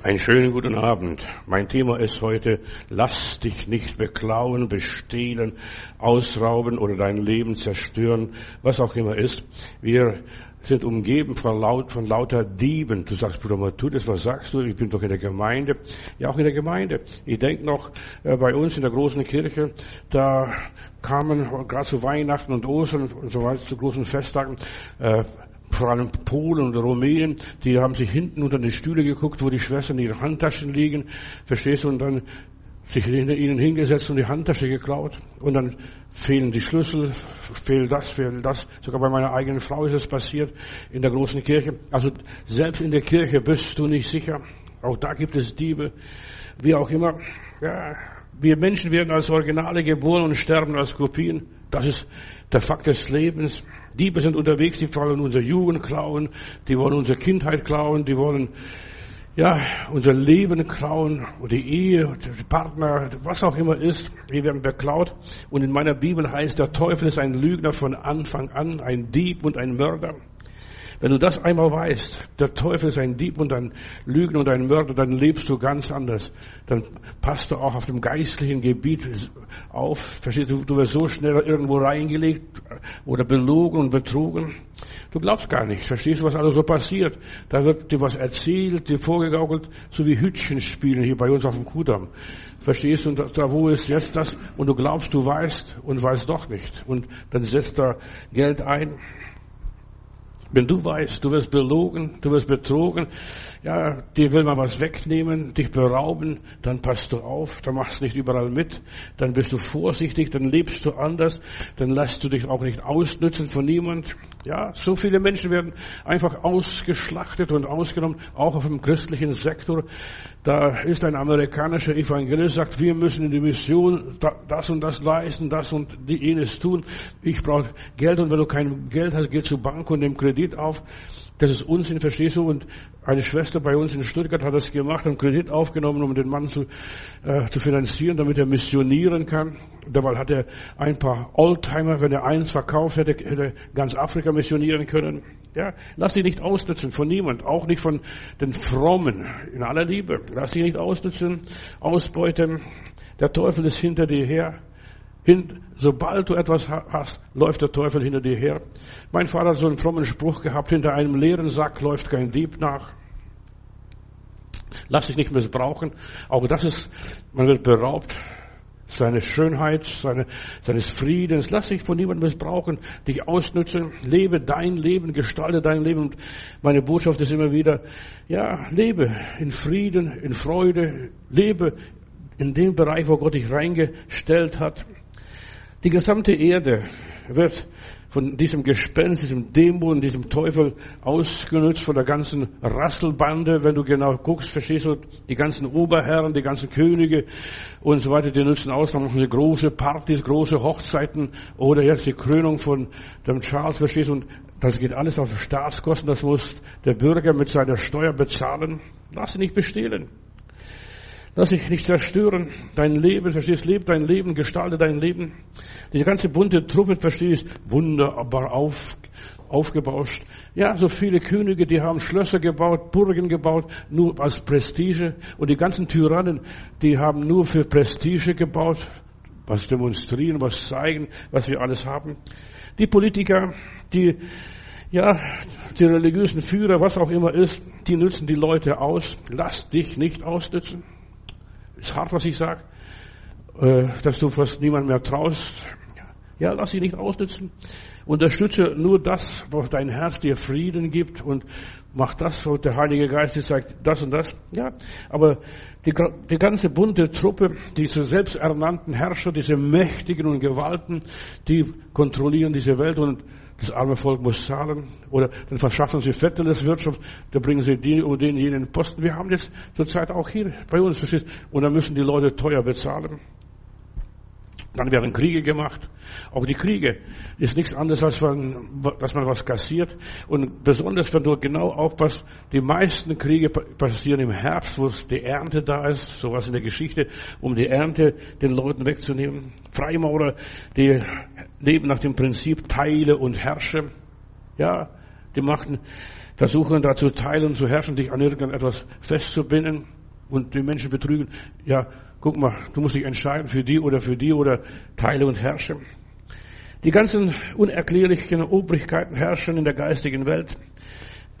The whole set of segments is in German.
Einen schönen guten Abend. Mein Thema ist heute, lass dich nicht beklauen, bestehlen, ausrauben oder dein Leben zerstören, was auch immer ist. Wir sind umgeben von, laut, von lauter Dieben. Du sagst, Bruder Matthäus, was sagst du? Ich bin doch in der Gemeinde. Ja, auch in der Gemeinde. Ich denke noch, äh, bei uns in der großen Kirche, da kamen gerade zu Weihnachten und Ostern und so weiter, zu großen Festtagen, äh, vor allem Polen und Rumänen, die haben sich hinten unter die Stühle geguckt, wo die Schwestern ihre Handtaschen liegen, verstehst du, und dann sich hinter ihnen hingesetzt und die Handtasche geklaut. Und dann fehlen die Schlüssel, fehlt das, fehlt das. Sogar bei meiner eigenen Frau ist es passiert, in der großen Kirche. Also selbst in der Kirche bist du nicht sicher. Auch da gibt es Diebe. Wie auch immer. Ja, wir Menschen werden als Originale geboren und sterben als Kopien. Das ist der Fakt des Lebens. Diebe sind unterwegs, die wollen unsere Jugend klauen, die wollen unsere Kindheit klauen, die wollen ja, unser Leben klauen, oder die Ehe, die Partner, was auch immer ist, wir werden beklaut. Und in meiner Bibel heißt, der Teufel ist ein Lügner von Anfang an, ein Dieb und ein Mörder. Wenn du das einmal weißt, der Teufel ist ein Dieb und ein Lügner und ein Mörder, dann lebst du ganz anders. Dann passt du auch auf dem geistlichen Gebiet auf. Verstehst du, du wirst so schnell irgendwo reingelegt oder belogen und betrogen. Du glaubst gar nicht. Verstehst du, was alles so passiert? Da wird dir was erzählt, dir vorgegaukelt, so wie Hütchen spielen hier bei uns auf dem Kudamm. Verstehst du, und da wo ist jetzt das? Und du glaubst, du weißt und weißt doch nicht. Und dann setzt da Geld ein wenn du weißt, du wirst belogen, du wirst betrogen, ja, dir will man was wegnehmen, dich berauben, dann passt du auf, dann machst du nicht überall mit, dann bist du vorsichtig, dann lebst du anders, dann lässt du dich auch nicht ausnützen von niemand. Ja, so viele Menschen werden einfach ausgeschlachtet und ausgenommen, auch auf dem christlichen Sektor. Da ist ein amerikanischer Evangelist, sagt, wir müssen in die Mission das und das leisten, das und jenes tun. Ich brauche Geld und wenn du kein Geld hast, geh zur Bank und nimm Kredit auf. Das ist Unsinn, verstehst du? Und eine Schwester bei uns in Stuttgart hat das gemacht, einen Kredit aufgenommen, um den Mann zu, äh, zu finanzieren, damit er missionieren kann. Dabei hat er ein paar Oldtimer, wenn er eins verkauft hätte, hätte ganz Afrika missionieren können. Ja, lass dich nicht ausnutzen von niemand, auch nicht von den Frommen, in aller Liebe. Lass dich nicht ausnutzen, ausbeuten. Der Teufel ist hinter dir her. Hin, sobald du etwas hast, läuft der Teufel hinter dir her. Mein Vater hat so einen frommen Spruch gehabt, hinter einem leeren Sack läuft kein Dieb nach. Lass dich nicht missbrauchen. Auch das ist, man wird beraubt seine Schönheit, seine, seines Friedens. Lass dich von niemandem missbrauchen, dich ausnützen. Lebe dein Leben, gestalte dein Leben. Und meine Botschaft ist immer wieder, ja, lebe in Frieden, in Freude, lebe in dem Bereich, wo Gott dich reingestellt hat. Die gesamte Erde wird von diesem Gespenst, diesem Dämon, diesem Teufel ausgenutzt, von der ganzen Rasselbande. Wenn du genau guckst, verstehst du, die ganzen Oberherren, die ganzen Könige und so weiter, die nutzen aus, dann machen sie große Partys, große Hochzeiten oder jetzt die Krönung von dem Charles, verstehst du, und das geht alles auf Staatskosten, das muss der Bürger mit seiner Steuer bezahlen. Lass sie nicht bestehlen. Lass dich nicht zerstören. Dein Leben, verstehst, leb dein Leben, gestalte dein Leben. Die ganze bunte Truppe, verstehst, wunderbar auf, aufgebauscht. Ja, so viele Könige, die haben Schlösser gebaut, Burgen gebaut, nur als Prestige. Und die ganzen Tyrannen, die haben nur für Prestige gebaut, was demonstrieren, was zeigen, was wir alles haben. Die Politiker, die, ja, die religiösen Führer, was auch immer ist, die nützen die Leute aus. Lass dich nicht ausnützen. Ist hart, was ich sage, äh, dass du fast niemand mehr traust. Ja, lass dich nicht ausnützen. Unterstütze nur das, was dein Herz dir Frieden gibt und mach das, was der Heilige Geist dir sagt, das und das. Ja, aber die, die ganze bunte Truppe, diese selbsternannten Herrscher, diese Mächtigen und Gewalten, die kontrollieren diese Welt und das arme Volk muss zahlen. Oder dann verschaffen sie Vetteles Wirtschaft, da bringen sie die oder den jenen Posten. Wir haben das zurzeit auch hier bei uns, verstehst Und dann müssen die Leute teuer bezahlen. Dann werden Kriege gemacht. Auch die Kriege ist nichts anderes, als man, dass man was kassiert. Und besonders, wenn du genau aufpasst, die meisten Kriege passieren im Herbst, wo die Ernte da ist, sowas in der Geschichte, um die Ernte den Leuten wegzunehmen. Freimaurer, die leben nach dem Prinzip Teile und Herrsche. Ja, die machen versuchen da zu teilen, zu herrschen, dich an irgendetwas festzubinden und die Menschen betrügen. Ja, guck mal, du musst dich entscheiden für die oder für die oder teile und herrsche. Die ganzen unerklärlichen Obrigkeiten herrschen in der geistigen Welt.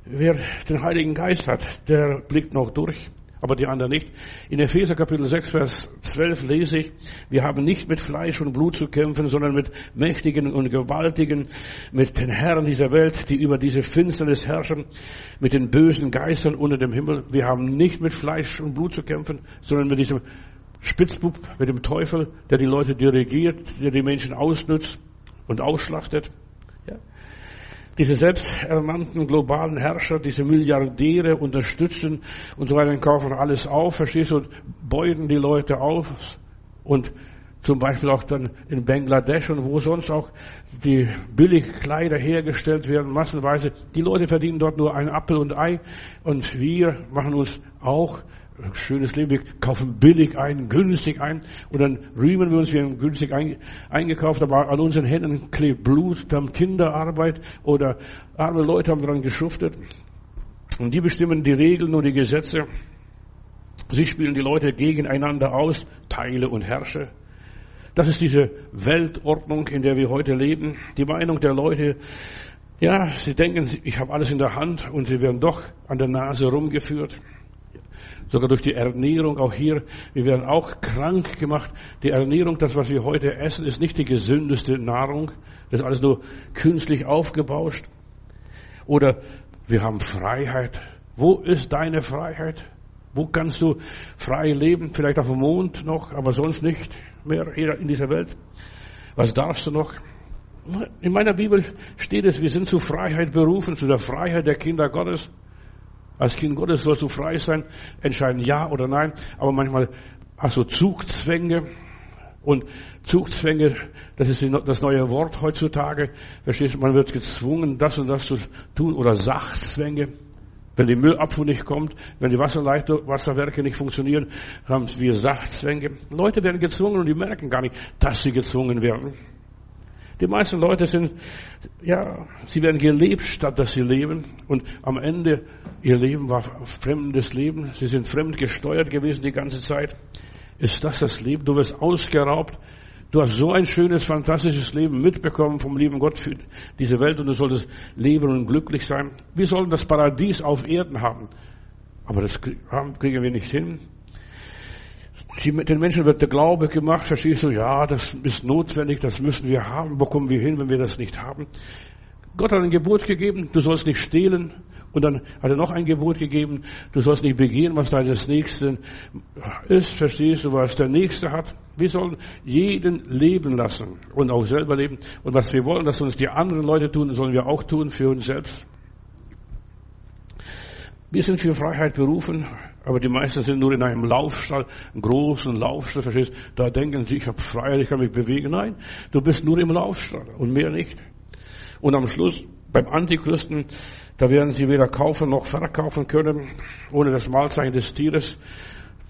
Wer den Heiligen Geist hat, der blickt noch durch aber die anderen nicht. In Epheser Kapitel 6, Vers 12 lese ich, wir haben nicht mit Fleisch und Blut zu kämpfen, sondern mit Mächtigen und Gewaltigen, mit den Herren dieser Welt, die über diese Finsternis herrschen, mit den bösen Geistern unter dem Himmel. Wir haben nicht mit Fleisch und Blut zu kämpfen, sondern mit diesem Spitzbub, mit dem Teufel, der die Leute dirigiert, der die Menschen ausnützt und ausschlachtet. Diese selbsternannten globalen Herrscher, diese Milliardäre unterstützen und so weiter, kaufen alles auf, verstehst du, und beuten die Leute auf. Und zum Beispiel auch dann in Bangladesch und wo sonst auch die Billigkleider hergestellt werden, massenweise. Die Leute verdienen dort nur ein Apfel und Ei. Und wir machen uns auch schönes Leben. Wir kaufen billig ein, günstig ein und dann rühmen wir uns, wir haben günstig eingekauft, aber an unseren Händen klebt Blut, wir haben Kinderarbeit oder arme Leute haben daran geschuftet. Und die bestimmen die Regeln und die Gesetze. Sie spielen die Leute gegeneinander aus, teile und herrsche. Das ist diese Weltordnung, in der wir heute leben. Die Meinung der Leute, ja, sie denken, ich habe alles in der Hand und sie werden doch an der Nase rumgeführt sogar durch die Ernährung, auch hier, wir werden auch krank gemacht. Die Ernährung, das, was wir heute essen, ist nicht die gesündeste Nahrung. Das ist alles nur künstlich aufgebauscht. Oder wir haben Freiheit. Wo ist deine Freiheit? Wo kannst du frei leben? Vielleicht auf dem Mond noch, aber sonst nicht mehr in dieser Welt. Was darfst du noch? In meiner Bibel steht es, wir sind zu Freiheit berufen, zu der Freiheit der Kinder Gottes. Als Kind Gottes sollst du frei sein, entscheiden ja oder nein, aber manchmal hast du Zugzwänge und Zugzwänge, das ist das neue Wort heutzutage. Verstehst du, man wird gezwungen, das und das zu tun oder Sachzwänge. Wenn die Müllabfuhr nicht kommt, wenn die Wasserwerke nicht funktionieren, haben wir Sachzwänge. Leute werden gezwungen und die merken gar nicht, dass sie gezwungen werden. Die meisten Leute sind, ja, sie werden gelebt, statt dass sie leben. Und am Ende, ihr Leben war fremdes Leben. Sie sind fremd gesteuert gewesen die ganze Zeit. Ist das das Leben? Du wirst ausgeraubt. Du hast so ein schönes, fantastisches Leben mitbekommen vom lieben Gott für diese Welt und du solltest leben und glücklich sein. Wir sollen das Paradies auf Erden haben. Aber das kriegen wir nicht hin den Menschen wird der Glaube gemacht, verstehst du, ja, das ist notwendig, das müssen wir haben, wo kommen wir hin, wenn wir das nicht haben? Gott hat ein Gebot gegeben, du sollst nicht stehlen, und dann hat er noch ein Gebot gegeben, du sollst nicht begehen, was deines Nächsten ist, verstehst du, was der Nächste hat. Wir sollen jeden leben lassen und auch selber leben. Und was wir wollen, dass uns die anderen Leute tun, sollen wir auch tun für uns selbst. Wir sind für Freiheit berufen, aber die meisten sind nur in einem Laufstall, einen großen Laufstall, verstehst Da denken sie, ich habe Freiheit, ich kann mich bewegen. Nein, du bist nur im Laufstall und mehr nicht. Und am Schluss, beim Antichristen, da werden sie weder kaufen noch verkaufen können, ohne das Mahlzeichen des Tieres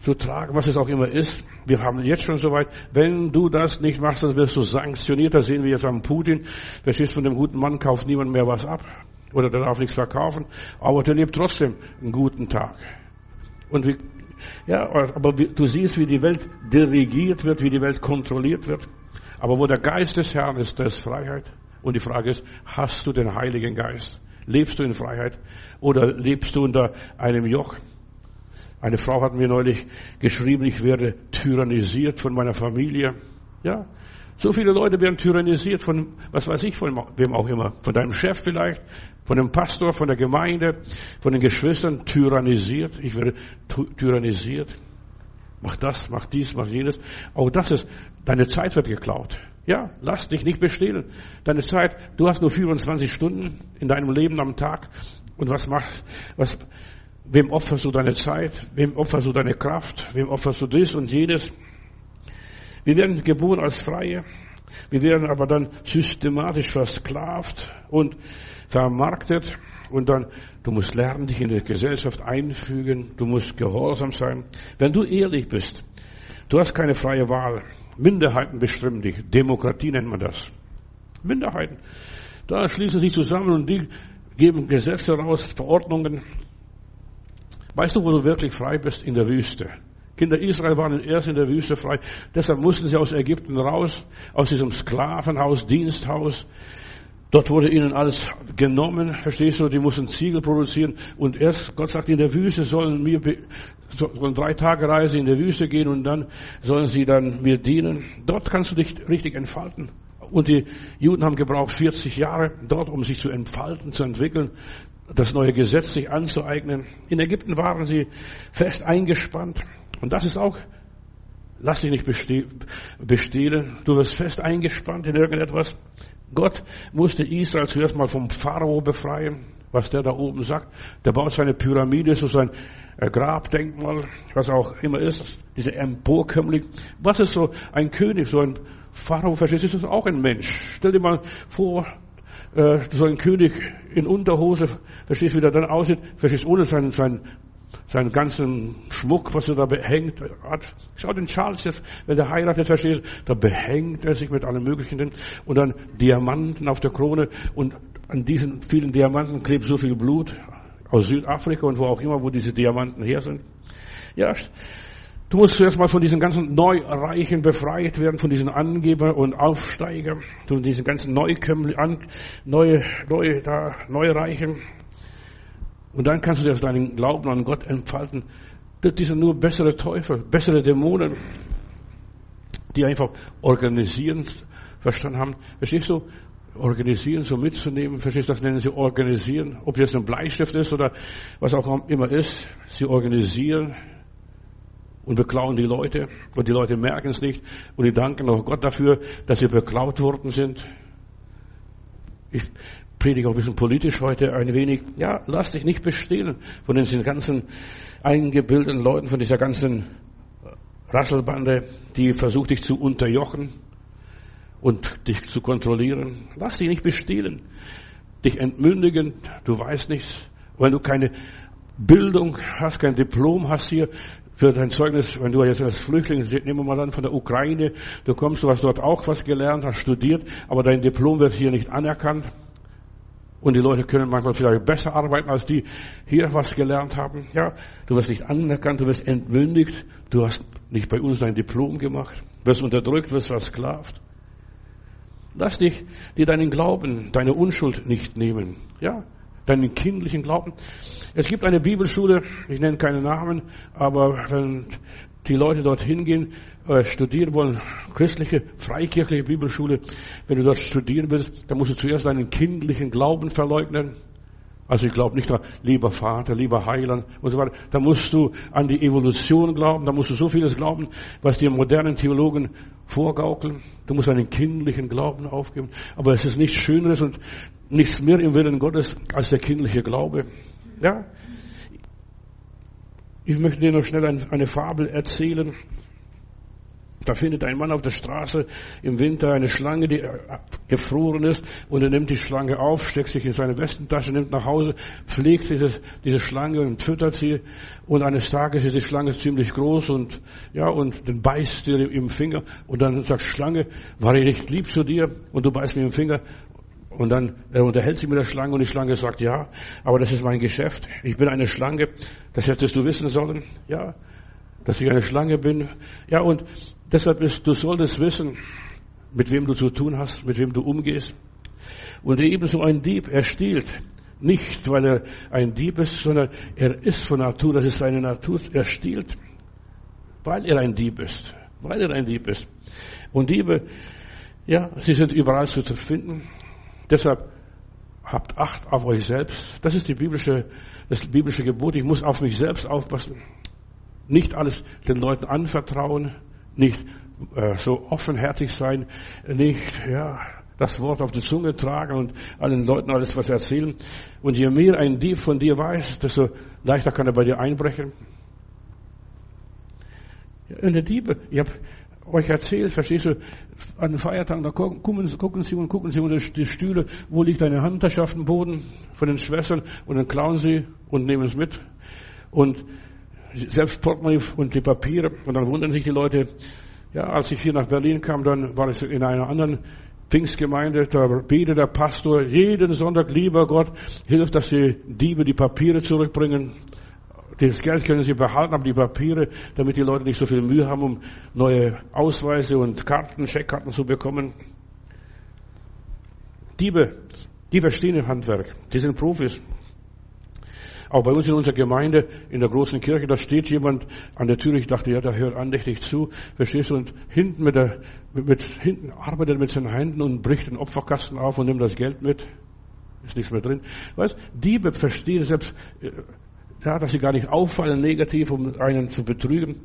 zu tragen, was es auch immer ist. Wir haben jetzt schon soweit, wenn du das nicht machst, dann wirst du sanktioniert. Da sehen wir jetzt am Putin. Verstehst von dem guten Mann kauft niemand mehr was ab. Oder der darf nichts verkaufen, aber der lebt trotzdem einen guten Tag. Und wie, ja, aber du siehst, wie die Welt dirigiert wird, wie die Welt kontrolliert wird. Aber wo der Geist des Herrn ist, da ist Freiheit. Und die Frage ist, hast du den Heiligen Geist? Lebst du in Freiheit? Oder lebst du unter einem Joch? Eine Frau hat mir neulich geschrieben, ich werde tyrannisiert von meiner Familie. Ja, so viele Leute werden tyrannisiert von, was weiß ich, von wem auch immer. Von deinem Chef vielleicht, von dem Pastor, von der Gemeinde, von den Geschwistern tyrannisiert. Ich werde tyrannisiert. Mach das, mach dies, mach jenes. Auch das ist, deine Zeit wird geklaut. Ja, lass dich nicht bestehlen. Deine Zeit, du hast nur 24 Stunden in deinem Leben am Tag. Und was machst, was, wem opferst du deine Zeit? Wem opferst du deine Kraft? Wem opferst du dies und jenes? Wir werden geboren als Freie. Wir werden aber dann systematisch versklavt und vermarktet. Und dann, du musst lernen, dich in die Gesellschaft einfügen. Du musst gehorsam sein. Wenn du ehrlich bist, du hast keine freie Wahl. Minderheiten bestimmen dich. Demokratie nennt man das. Minderheiten. Da schließen sich zusammen und die geben Gesetze raus, Verordnungen. Weißt du, wo du wirklich frei bist? In der Wüste. Kinder Israel waren erst in der Wüste frei. Deshalb mussten sie aus Ägypten raus, aus diesem Sklavenhaus, Diensthaus. Dort wurde ihnen alles genommen, verstehst du? Die mussten Ziegel produzieren. Und erst, Gott sagt, in der Wüste sollen wir, sollen drei Tage Reise in der Wüste gehen und dann sollen sie dann mir dienen. Dort kannst du dich richtig entfalten. Und die Juden haben gebraucht 40 Jahre dort, um sich zu entfalten, zu entwickeln, das neue Gesetz sich anzueignen. In Ägypten waren sie fest eingespannt. Und das ist auch, lass dich nicht bestehlen. Du wirst fest eingespannt in irgendetwas. Gott musste Israel zuerst mal vom Pharao befreien, was der da oben sagt. Der baut seine Pyramide, so sein äh, Grabdenkmal, was auch immer ist, diese Emporkömmling. Was ist so ein König, so ein Pharao, verstehst du, ist das auch ein Mensch. Stell dir mal vor, äh, so ein König in Unterhose, verstehst du, wie der dann aussieht, verstehst du, ohne sein, sein seinen ganzen Schmuck, was er da behängt hat. Schau den Charles jetzt, wenn der heiratet, verstehst da behängt er sich mit allem Möglichen und dann Diamanten auf der Krone und an diesen vielen Diamanten klebt so viel Blut aus Südafrika und wo auch immer, wo diese Diamanten her sind. Ja, du musst zuerst mal von diesen ganzen Neureichen befreit werden, von diesen Angeber und Aufsteiger, von diesen ganzen Neukömmling, neue, neue, da, Neureichen. Und dann kannst du erst deinen Glauben an Gott entfalten. Das sind nur bessere Teufel, bessere Dämonen, die einfach organisieren verstanden haben. Verstehst du? Organisieren, so mitzunehmen. Verstehst du? Das nennen sie organisieren. Ob jetzt ein Bleistift ist oder was auch immer ist. Sie organisieren und beklauen die Leute. Und die Leute merken es nicht. Und die danken auch Gott dafür, dass sie beklaut worden sind. Ich predige auch ein bisschen politisch heute ein wenig. Ja, lass dich nicht bestehlen von diesen ganzen eingebildeten Leuten, von dieser ganzen Rasselbande, die versucht dich zu unterjochen und dich zu kontrollieren. Lass dich nicht bestehlen. Dich entmündigen. Du weißt nichts. Wenn du keine Bildung hast, kein Diplom hast hier, für dein Zeugnis, wenn du jetzt als Flüchtling, nehmen wir mal an, von der Ukraine, du kommst, du hast dort auch was gelernt, hast studiert, aber dein Diplom wird hier nicht anerkannt. Und die Leute können manchmal vielleicht besser arbeiten, als die hier was gelernt haben. Ja, du wirst nicht anerkannt, du wirst entmündigt, du hast nicht bei uns dein Diplom gemacht, wirst unterdrückt, wirst versklavt. Lass dich dir deinen Glauben, deine Unschuld nicht nehmen. Ja, deinen kindlichen Glauben. Es gibt eine Bibelschule, ich nenne keine Namen, aber wenn die Leute dorthin gehen, äh, studieren wollen, christliche, freikirchliche Bibelschule, wenn du dort studieren willst, dann musst du zuerst deinen kindlichen Glauben verleugnen. Also ich glaube nicht an lieber Vater, lieber Heiland und so weiter. Da musst du an die Evolution glauben, da musst du so vieles glauben, was die modernen Theologen vorgaukeln. Du musst einen kindlichen Glauben aufgeben. Aber es ist nichts Schöneres und nichts mehr im Willen Gottes als der kindliche Glaube. Ja, ich möchte dir noch schnell eine Fabel erzählen. Da findet ein Mann auf der Straße im Winter eine Schlange, die gefroren ist, und er nimmt die Schlange auf, steckt sich in seine Westentasche, nimmt nach Hause, pflegt diese, diese Schlange und füttert sie. Und eines Tages ist die Schlange ziemlich groß und, ja, und dann beißt dir im Finger. Und dann sagt Schlange, war ich nicht lieb zu dir? Und du beißt mir im Finger. Und dann er unterhält sich mit der Schlange und die Schlange sagt, ja, aber das ist mein Geschäft. Ich bin eine Schlange. Das hättest du wissen sollen. Ja, dass ich eine Schlange bin. Ja, und deshalb ist, du solltest wissen, mit wem du zu tun hast, mit wem du umgehst. Und ebenso ein Dieb, er stiehlt. Nicht, weil er ein Dieb ist, sondern er ist von Natur, das ist seine Natur, er stiehlt, weil er ein Dieb ist. Weil er ein Dieb ist. Und Diebe, ja, sie sind überall zu finden. Deshalb habt Acht auf euch selbst. Das ist die biblische, das biblische Gebot. Ich muss auf mich selbst aufpassen. Nicht alles den Leuten anvertrauen. Nicht äh, so offenherzig sein. Nicht, ja, das Wort auf die Zunge tragen und allen Leuten alles was erzählen. Und je mehr ein Dieb von dir weiß, desto leichter kann er bei dir einbrechen. Ja, eine Diebe, ich habe euch erzählt, verstehst du, an den Feiertagen, da gucken, gucken sie und gucken sie unter die Stühle, wo liegt eine Handtasche auf dem Boden von den Schwestern? Und dann klauen sie und nehmen es mit. Und selbst Portemonnaie und die Papiere. Und dann wundern sich die Leute, ja, als ich hier nach Berlin kam, dann war ich in einer anderen Pfingstgemeinde, da betet der Pastor jeden Sonntag, lieber Gott, hilf, dass die Diebe die Papiere zurückbringen. Das Geld können sie behalten, aber die Papiere, damit die Leute nicht so viel Mühe haben, um neue Ausweise und Karten, Scheckkarten zu bekommen. Diebe, die verstehen im Handwerk. Die sind Profis. Auch bei uns in unserer Gemeinde, in der großen Kirche, da steht jemand an der Tür. Ich dachte, ja, der hört andächtig zu. Verstehst du? Und hinten mit der, mit, hinten arbeitet mit seinen Händen und bricht den Opferkasten auf und nimmt das Geld mit. Ist nichts mehr drin. Weißt, Diebe verstehen selbst, äh, ja, dass sie gar nicht auffallen negativ, um einen zu betrügen.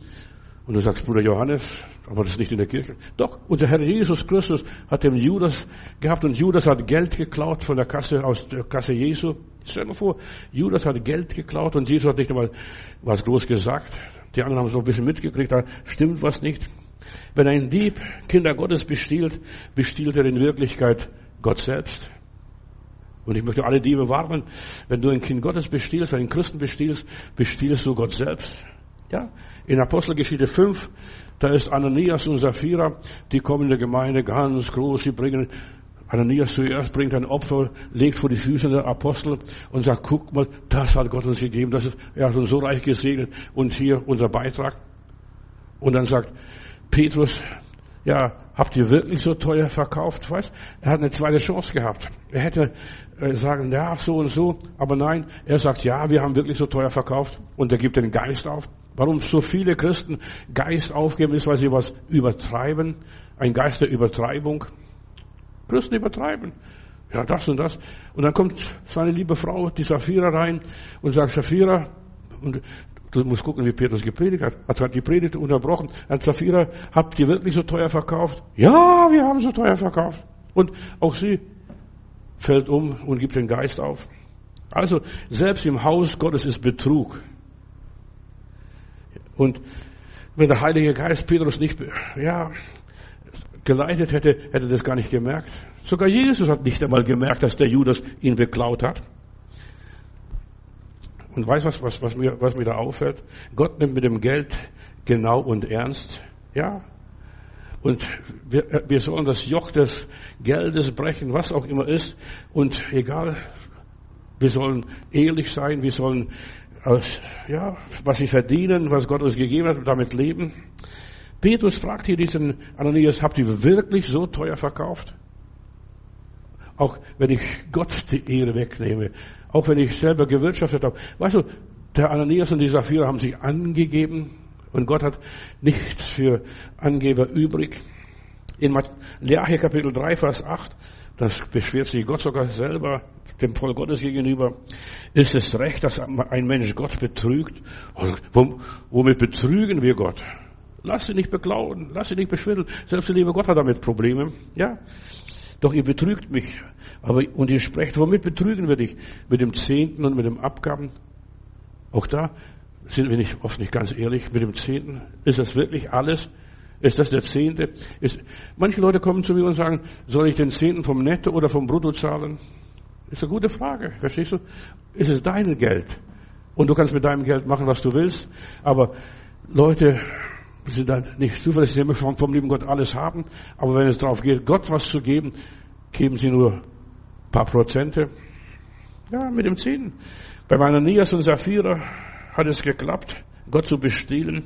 Und du sagst, Bruder Johannes, aber das ist nicht in der Kirche. Doch, unser Herr Jesus Christus hat den Judas gehabt und Judas hat Geld geklaut von der Kasse, aus der Kasse Jesu. Stell dir mal vor, Judas hat Geld geklaut und Jesus hat nicht einmal was groß gesagt. Die anderen haben es noch ein bisschen mitgekriegt, da stimmt was nicht. Wenn ein Dieb Kinder Gottes bestiehlt, bestiehlt er in Wirklichkeit Gott selbst. Und ich möchte alle Diebe warnen, wenn du ein Kind Gottes bestiehlst, einen Christen bestiehlst, bestiehlst du Gott selbst. Ja, in Apostelgeschichte 5, da ist Ananias und Sapphira, die kommen in der Gemeinde ganz groß, sie bringen Ananias zuerst bringt ein Opfer, legt vor die Füße der Apostel und sagt, guck mal, das hat Gott uns gegeben, das ist, er hat uns so reich gesegnet und hier unser Beitrag. Und dann sagt Petrus, ja, habt ihr wirklich so teuer verkauft? Weißt? Er hat eine zweite Chance gehabt. Er hätte äh, sagen, ja, so und so, aber nein, er sagt, ja, wir haben wirklich so teuer verkauft und er gibt den Geist auf. Warum so viele Christen Geist aufgeben, ist, weil sie was übertreiben. Ein Geist der Übertreibung. Christen übertreiben. Ja, das und das. Und dann kommt seine liebe Frau, die Sapphira, rein und sagt, Sapphira, und du musst gucken, wie Petrus gepredigt hat. Hat die Predigt unterbrochen. Herr Sapphira, habt ihr wirklich so teuer verkauft? Ja, wir haben so teuer verkauft. Und auch sie fällt um und gibt den Geist auf. Also, selbst im Haus Gottes ist Betrug. Und wenn der Heilige Geist Petrus nicht, ja, geleitet hätte, hätte er das gar nicht gemerkt. Sogar Jesus hat nicht einmal gemerkt, dass der Judas ihn beklaut hat. Und weißt was, was, was mir, was mir da auffällt? Gott nimmt mit dem Geld genau und ernst. Ja. Und wir, wir sollen das Joch des Geldes brechen, was auch immer ist. Und egal, wir sollen ehrlich sein, wir sollen aus, ja, was sie verdienen, was Gott uns gegeben hat, damit leben. Petrus fragt hier diesen Ananias, habt ihr wirklich so teuer verkauft? Auch wenn ich Gott die Ehre wegnehme, auch wenn ich selber gewirtschaftet habe. Weißt du, der Ananias und die Sapphira haben sich angegeben und Gott hat nichts für Angeber übrig. In Leache Kapitel 3, Vers 8, das beschwert sich Gott sogar selber dem Volk Gottes gegenüber. Ist es recht, dass ein Mensch Gott betrügt? Womit betrügen wir Gott? Lass sie nicht beklauen, lass sie nicht beschwindeln. Selbst der liebe Gott hat damit Probleme. Ja. Doch ihr betrügt mich. Aber, und ihr sprecht, womit betrügen wir dich? Mit dem Zehnten und mit dem Abgaben? Auch da sind wir nicht, oft nicht ganz ehrlich. Mit dem Zehnten, ist das wirklich alles? Ist das der Zehnte? Ist, manche Leute kommen zu mir und sagen, soll ich den Zehnten vom Netto oder vom Brutto zahlen? Ist eine gute Frage, verstehst du? Ist es dein Geld? Und du kannst mit deinem Geld machen, was du willst. Aber Leute sind dann nicht zuverlässig, sie möchten vom lieben Gott alles haben. Aber wenn es darauf geht, Gott was zu geben, geben sie nur paar Prozente. Ja, mit dem Zehnten. Bei meiner Nias und Sapphira hat es geklappt, Gott zu bestehlen.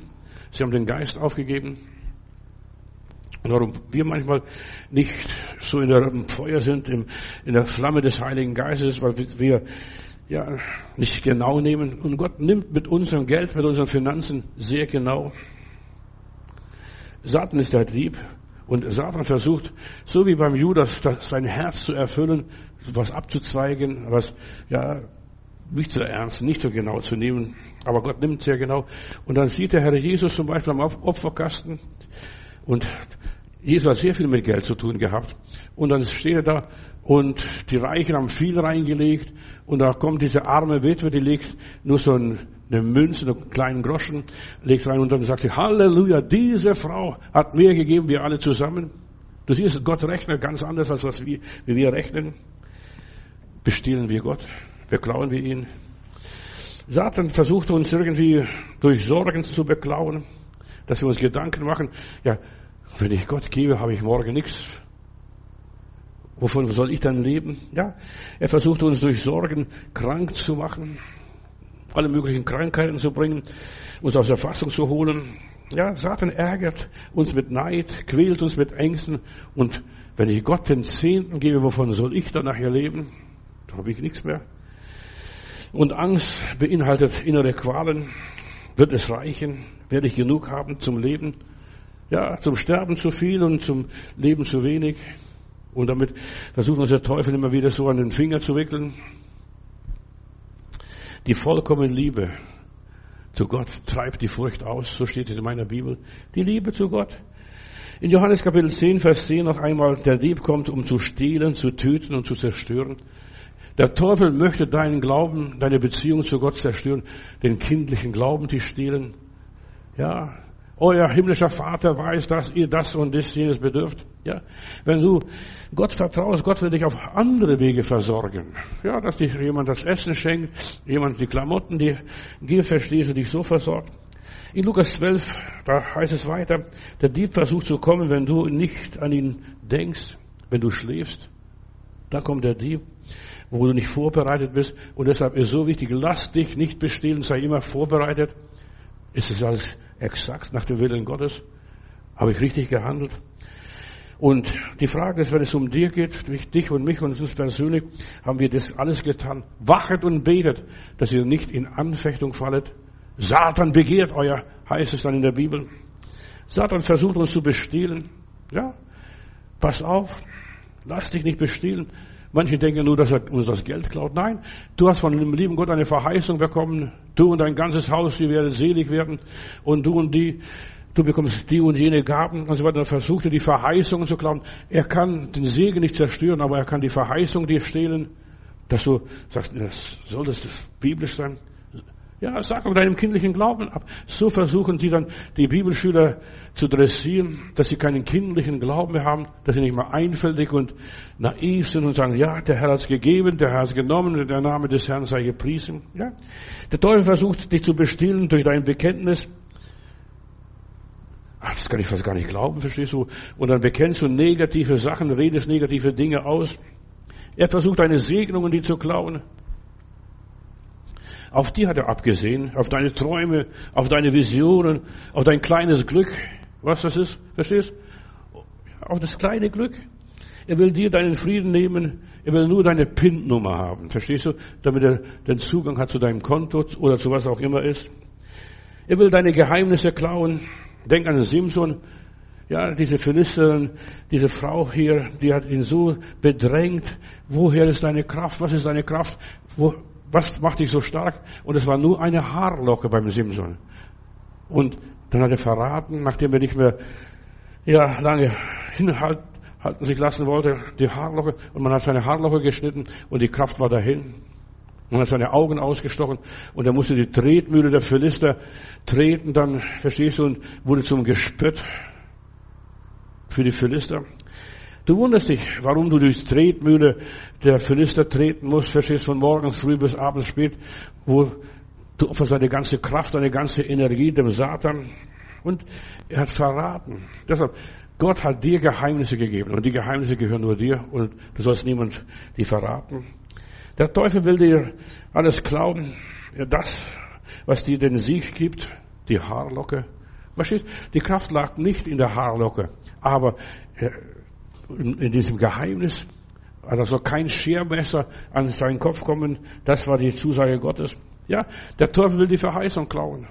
Sie haben den Geist aufgegeben. Und warum wir manchmal nicht so in der Feuer sind, in der Flamme des Heiligen Geistes, weil wir ja nicht genau nehmen. Und Gott nimmt mit unserem Geld, mit unseren Finanzen sehr genau. Satan ist der Trieb. Und Satan versucht, so wie beim Judas, sein Herz zu erfüllen, was abzuzweigen, was, ja, nicht so ernst, nicht so genau zu nehmen. Aber Gott nimmt sehr genau. Und dann sieht der Herr Jesus zum Beispiel am Opferkasten und Jesus hat sehr viel mit Geld zu tun gehabt. Und dann steht er da und die Reichen haben viel reingelegt und da kommt diese arme Witwe, die legt nur so eine Münze, einen kleinen Groschen, legt rein und dann sagt sie, Halleluja, diese Frau hat mehr gegeben, wir alle zusammen. Du siehst, Gott rechnet ganz anders, als was wir, wie wir rechnen. Bestehlen wir Gott, beklauen wir ihn. Satan versucht uns irgendwie durch Sorgen zu beklauen, dass wir uns Gedanken machen, ja, wenn ich Gott gebe, habe ich morgen nichts. Wovon soll ich dann leben? Ja, er versucht uns durch Sorgen krank zu machen, alle möglichen Krankheiten zu bringen, uns aus der Fassung zu holen. Ja, Satan ärgert uns mit Neid, quält uns mit Ängsten und wenn ich Gott den Zehnten gebe, wovon soll ich dann nachher leben? Da habe ich nichts mehr. Und Angst beinhaltet innere Qualen. Wird es reichen? Werde ich genug haben zum Leben? Ja, zum Sterben zu viel und zum Leben zu wenig. Und damit versucht uns der Teufel immer wieder so an den Finger zu wickeln. Die vollkommene Liebe zu Gott treibt die Furcht aus, so steht es in meiner Bibel. Die Liebe zu Gott. In Johannes Kapitel 10, Vers 10 noch einmal, der Dieb kommt, um zu stehlen, zu töten und zu zerstören. Der Teufel möchte deinen Glauben, deine Beziehung zu Gott zerstören, den kindlichen Glauben, die stehlen. Ja, euer himmlischer Vater weiß, dass ihr das und das jenes bedürft. Ja, wenn du Gott vertraust, Gott wird dich auf andere Wege versorgen. Ja, dass dich jemand das Essen schenkt, jemand die Klamotten, die Gier verstehst und dich so versorgt. In Lukas 12, da heißt es weiter, der Dieb versucht zu kommen, wenn du nicht an ihn denkst, wenn du schläfst. Da kommt der Dieb, wo du nicht vorbereitet bist. Und deshalb ist so wichtig, lass dich nicht bestehlen, sei immer vorbereitet. Ist es alles exakt nach dem Willen Gottes? Habe ich richtig gehandelt? Und die Frage ist, wenn es um dir geht, dich und mich und uns persönlich, haben wir das alles getan. Wachet und betet, dass ihr nicht in Anfechtung fallet. Satan begehrt euer, heißt es dann in der Bibel. Satan versucht uns zu bestehlen. Ja, pass auf, lass dich nicht bestehlen. Manche denken nur, dass er uns das Geld klaut. Nein, du hast von dem lieben Gott eine Verheißung bekommen. Du und dein ganzes Haus, die werden selig werden. Und du und die, du bekommst die und jene Gaben und so weiter. Er die Verheißungen zu klauen. Er kann den Segen nicht zerstören, aber er kann die Verheißung dir stehlen, dass du sagst, soll das biblisch sein? Ja, sag auch deinem kindlichen Glauben ab. So versuchen sie dann die Bibelschüler zu dressieren, dass sie keinen kindlichen Glauben mehr haben, dass sie nicht mal einfältig und naiv sind und sagen, ja, der Herr hat es gegeben, der Herr hat es genommen, der Name des Herrn sei gepriesen. Ja, der Teufel versucht dich zu bestillen durch dein Bekenntnis. Ach, das kann ich fast gar nicht glauben, verstehst du? Und dann bekennst du negative Sachen, redest negative Dinge aus. Er versucht deine Segnungen, die zu klauen. Auf die hat er abgesehen, auf deine Träume, auf deine Visionen, auf dein kleines Glück. Was das ist, verstehst? Auf das kleine Glück. Er will dir deinen Frieden nehmen. Er will nur deine PIN-Nummer haben. Verstehst du? Damit er den Zugang hat zu deinem Konto oder zu was auch immer ist. Er will deine Geheimnisse klauen. Denk an den Simson. Ja, diese Philisterin, diese Frau hier, die hat ihn so bedrängt. Woher ist deine Kraft? Was ist deine Kraft? Wo, was macht dich so stark? Und es war nur eine Haarlocke beim Simson. Und dann hat er verraten, nachdem er nicht mehr ja, lange hinhalten sich lassen wollte, die Haarlocke. Und man hat seine Haarlocke geschnitten und die Kraft war dahin. Man hat seine Augen ausgestochen und er musste die Tretmühle der Philister treten, dann, verstehst du, und wurde zum Gespött für die Philister. Du wunderst dich, warum du durchs Tretmühle der Philister treten musst, verstehst von morgens früh bis abends spät, wo du opferst deine ganze Kraft, deine ganze Energie dem Satan. Und er hat verraten. Deshalb, Gott hat dir Geheimnisse gegeben und die Geheimnisse gehören nur dir und du sollst niemand die verraten. Der Teufel will dir alles glauben, das, was dir den Sieg gibt, die Haarlocke. Verstehst? Die Kraft lag nicht in der Haarlocke, aber in diesem Geheimnis. Da soll kein Schermesser an seinen Kopf kommen. Das war die Zusage Gottes. Ja, der Teufel will die Verheißung klauen.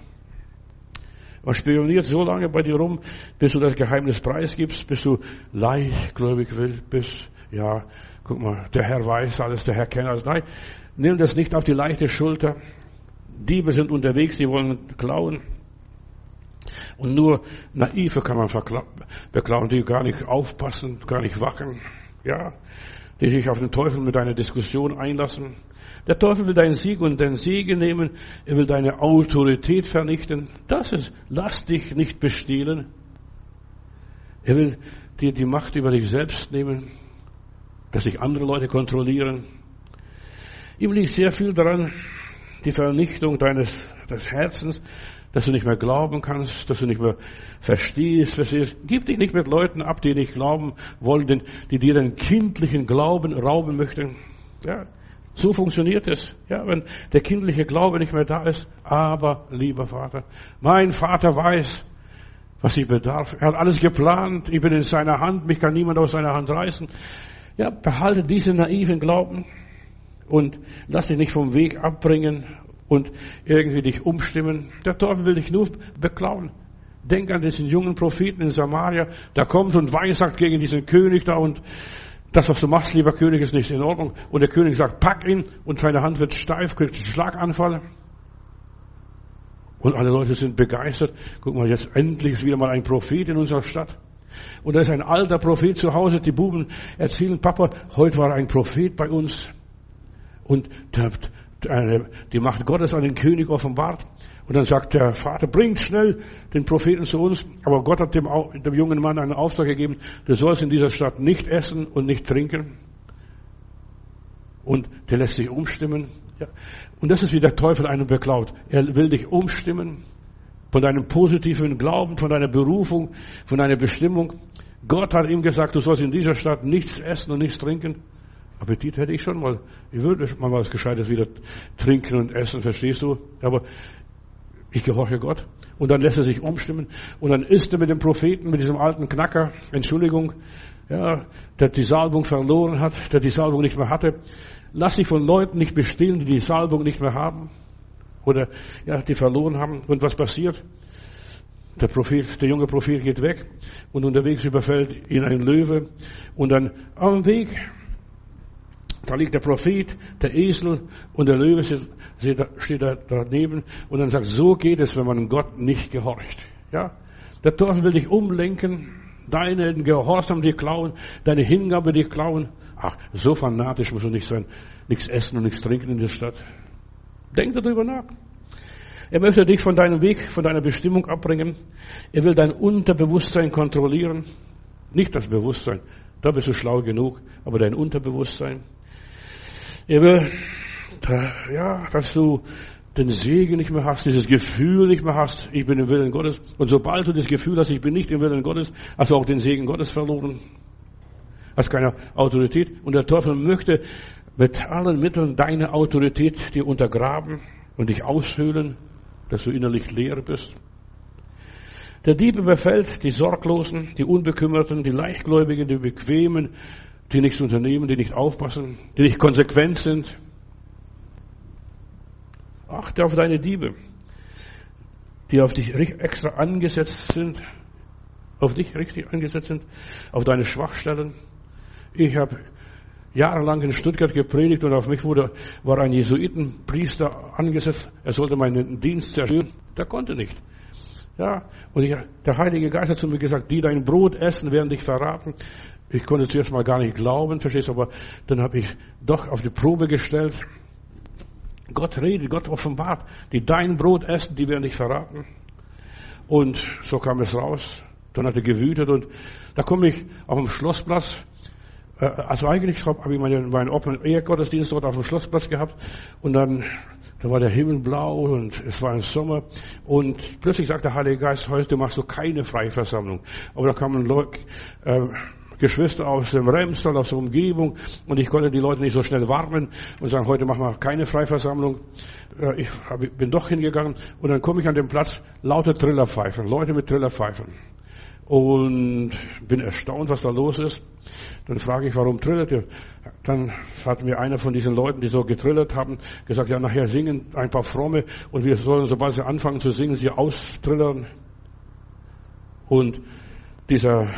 Er spioniert so lange bei dir rum, bis du das Geheimnis preisgibst, bis du leichtgläubig bist. Ja, guck mal, der Herr weiß alles, der Herr kennt alles. Nein, nimm das nicht auf die leichte Schulter. Diebe sind unterwegs, die wollen klauen. Und nur Naive kann man beklauen, die gar nicht aufpassen, gar nicht wachen, ja, die sich auf den Teufel mit einer Diskussion einlassen. Der Teufel will deinen Sieg und deinen Segen nehmen. Er will deine Autorität vernichten. Das ist, lass dich nicht bestehlen. Er will dir die Macht über dich selbst nehmen, dass sich andere Leute kontrollieren. Ihm liegt sehr viel daran, die Vernichtung deines des Herzens, dass du nicht mehr glauben kannst, dass du nicht mehr verstehst, verstehst. Gib dich nicht mit Leuten ab, die nicht glauben wollen, die dir den kindlichen Glauben rauben möchten. Ja, so funktioniert es. Ja, wenn der kindliche Glaube nicht mehr da ist. Aber, lieber Vater, mein Vater weiß, was ich bedarf. Er hat alles geplant. Ich bin in seiner Hand. Mich kann niemand aus seiner Hand reißen. Ja, behalte diesen naiven Glauben und lass dich nicht vom Weg abbringen und irgendwie dich umstimmen. Der Teufel will dich nur beklauen. Denk an diesen jungen Propheten in Samaria, der kommt und weissagt gegen diesen König da und das, was du machst, lieber König, ist nicht in Ordnung. Und der König sagt, pack ihn und seine Hand wird steif, kriegt einen Schlaganfall. Und alle Leute sind begeistert. Guck mal, jetzt endlich ist wieder mal ein Prophet in unserer Stadt. Und da ist ein alter Prophet zu Hause. Die Buben erzählen, Papa, heute war ein Prophet bei uns. Und der, die Macht Gottes an den König offenbart. Und dann sagt der Vater, bringt schnell den Propheten zu uns. Aber Gott hat dem, dem jungen Mann einen Auftrag gegeben, du sollst in dieser Stadt nicht essen und nicht trinken. Und der lässt sich umstimmen. Ja. Und das ist wie der Teufel einen beklaut. Er will dich umstimmen von deinem positiven Glauben, von deiner Berufung, von deiner Bestimmung. Gott hat ihm gesagt, du sollst in dieser Stadt nichts essen und nichts trinken. Appetit hätte ich schon mal. Ich würde mal was Gescheites wieder trinken und essen, verstehst du? Aber ich gehorche Gott. Und dann lässt er sich umstimmen. Und dann ist er mit dem Propheten, mit diesem alten Knacker, Entschuldigung, ja, der die Salbung verloren hat, der die Salbung nicht mehr hatte. Lass dich von Leuten nicht bestehlen, die die Salbung nicht mehr haben. Oder, ja, die verloren haben. Und was passiert? Der Prophet, der junge Prophet geht weg und unterwegs überfällt ihn ein Löwe und dann am Weg da liegt der Prophet, der Esel und der Löwe steht da daneben und dann sagt, so geht es, wenn man Gott nicht gehorcht. Ja? Der Teufel will dich umlenken, deinen Gehorsam dir klauen, deine Hingabe dir klauen. Ach, so fanatisch muss du nicht sein. Nichts essen und nichts trinken in der Stadt. Denk darüber nach. Er möchte dich von deinem Weg, von deiner Bestimmung abbringen. Er will dein Unterbewusstsein kontrollieren. Nicht das Bewusstsein. Da bist du schlau genug, aber dein Unterbewusstsein. Er will, ja, dass du den Segen nicht mehr hast, dieses Gefühl nicht mehr hast, ich bin im Willen Gottes. Und sobald du das Gefühl hast, ich bin nicht im Willen Gottes, hast du auch den Segen Gottes verloren. Hast keine Autorität. Und der Teufel möchte mit allen Mitteln deine Autorität dir untergraben und dich aushöhlen, dass du innerlich leer bist. Der Dieb überfällt die Sorglosen, die Unbekümmerten, die Leichtgläubigen, die Bequemen, die nichts unternehmen, die nicht aufpassen, die nicht konsequent sind. Achte auf deine Diebe, die auf dich extra angesetzt sind, auf dich richtig angesetzt sind, auf deine Schwachstellen. Ich habe jahrelang in Stuttgart gepredigt und auf mich wurde, war ein Jesuitenpriester angesetzt. Er sollte meinen Dienst zerstören. Der konnte nicht. Ja, und ich, der Heilige Geist hat zu mir gesagt, die dein Brot essen, werden dich verraten. Ich konnte zuerst mal gar nicht glauben, verstehst du, aber dann habe ich doch auf die Probe gestellt. Gott redet, Gott offenbart. Die dein Brot essen, die werden dich verraten. Und so kam es raus. Dann hat er gewütet und da komme ich auf dem Schlossplatz. Äh, also eigentlich habe ich meinen, meinen offenen Ehegottesdienst dort auf dem Schlossplatz gehabt und dann da war der Himmel blau und es war ein Sommer und plötzlich sagt der Heilige Geist, heute machst du keine Freiversammlung. Aber da kamen Leute, äh, Geschwister aus dem Remstal, aus der Umgebung und ich konnte die Leute nicht so schnell warnen und sagen, heute machen wir keine Freiversammlung. Äh, ich bin doch hingegangen und dann komme ich an den Platz, lauter Trillerpfeifen, Leute mit Trillerpfeifen. Und bin erstaunt, was da los ist. Dann frage ich, warum trillert ihr? Dann hat mir einer von diesen Leuten, die so getrillert haben, gesagt, ja, nachher singen ein paar Fromme und wir sollen, sobald sie anfangen zu singen, sie austrillern. Und dieser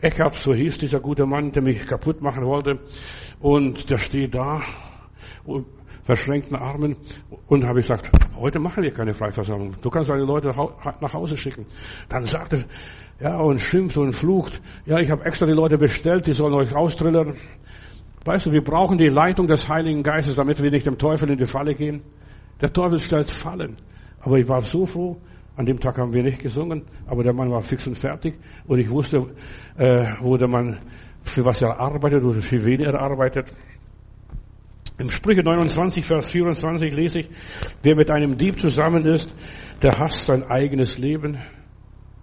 Eckert, so hieß dieser gute Mann, der mich kaputt machen wollte. Und der steht da, verschränkten Armen. Und habe ich gesagt, heute machen wir keine Freiversammlung. Du kannst deine Leute nach Hause schicken. Dann sagt er, ja, und schimpft und flucht. Ja, ich habe extra die Leute bestellt, die sollen euch austrillern. Weißt du, wir brauchen die Leitung des Heiligen Geistes, damit wir nicht dem Teufel in die Falle gehen. Der Teufel stellt Fallen. Aber ich war so froh, an dem Tag haben wir nicht gesungen, aber der Mann war fix und fertig und ich wusste, äh, wo der Mann, für was er arbeitet oder für wen er arbeitet. Im Sprüche 29, Vers 24 lese ich, wer mit einem Dieb zusammen ist, der hasst sein eigenes Leben.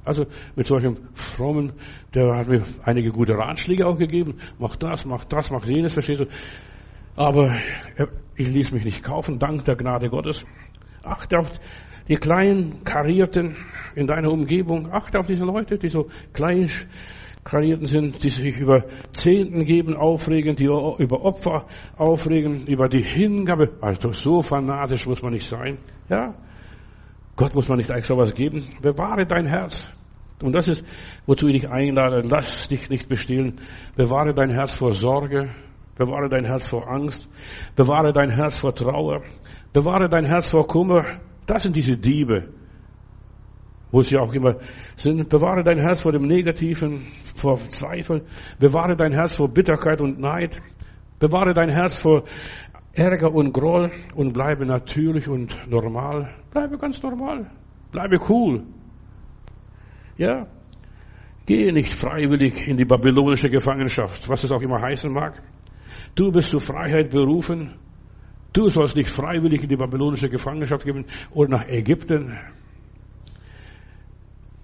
Also mit solchem frommen, der hat mir einige gute Ratschläge auch gegeben. Mach das, mach das, mach jenes, verstehst du? Aber ich ließ mich nicht kaufen, dank der Gnade Gottes. Achte auf die kleinen Karierten in deiner Umgebung. Achte auf diese Leute, die so klein karierten sind, die sich über Zehnten geben, aufregen, die über Opfer aufregen, über die Hingabe. Also so fanatisch muss man nicht sein. Ja, Gott muss man nicht extra was geben. Bewahre dein Herz. Und das ist, wozu ich dich einlade. Lass dich nicht bestehlen. Bewahre dein Herz vor Sorge. Bewahre dein Herz vor Angst. Bewahre dein Herz vor Trauer. Bewahre dein Herz vor Kummer. Das sind diese Diebe, wo sie auch immer sind. Bewahre dein Herz vor dem Negativen, vor Zweifel. Bewahre dein Herz vor Bitterkeit und Neid. Bewahre dein Herz vor Ärger und Groll und bleibe natürlich und normal. Bleibe ganz normal. Bleibe cool. Ja. Gehe nicht freiwillig in die babylonische Gefangenschaft, was es auch immer heißen mag. Du bist zur Freiheit berufen. Du sollst nicht freiwillig in die babylonische Gefangenschaft gehen oder nach Ägypten.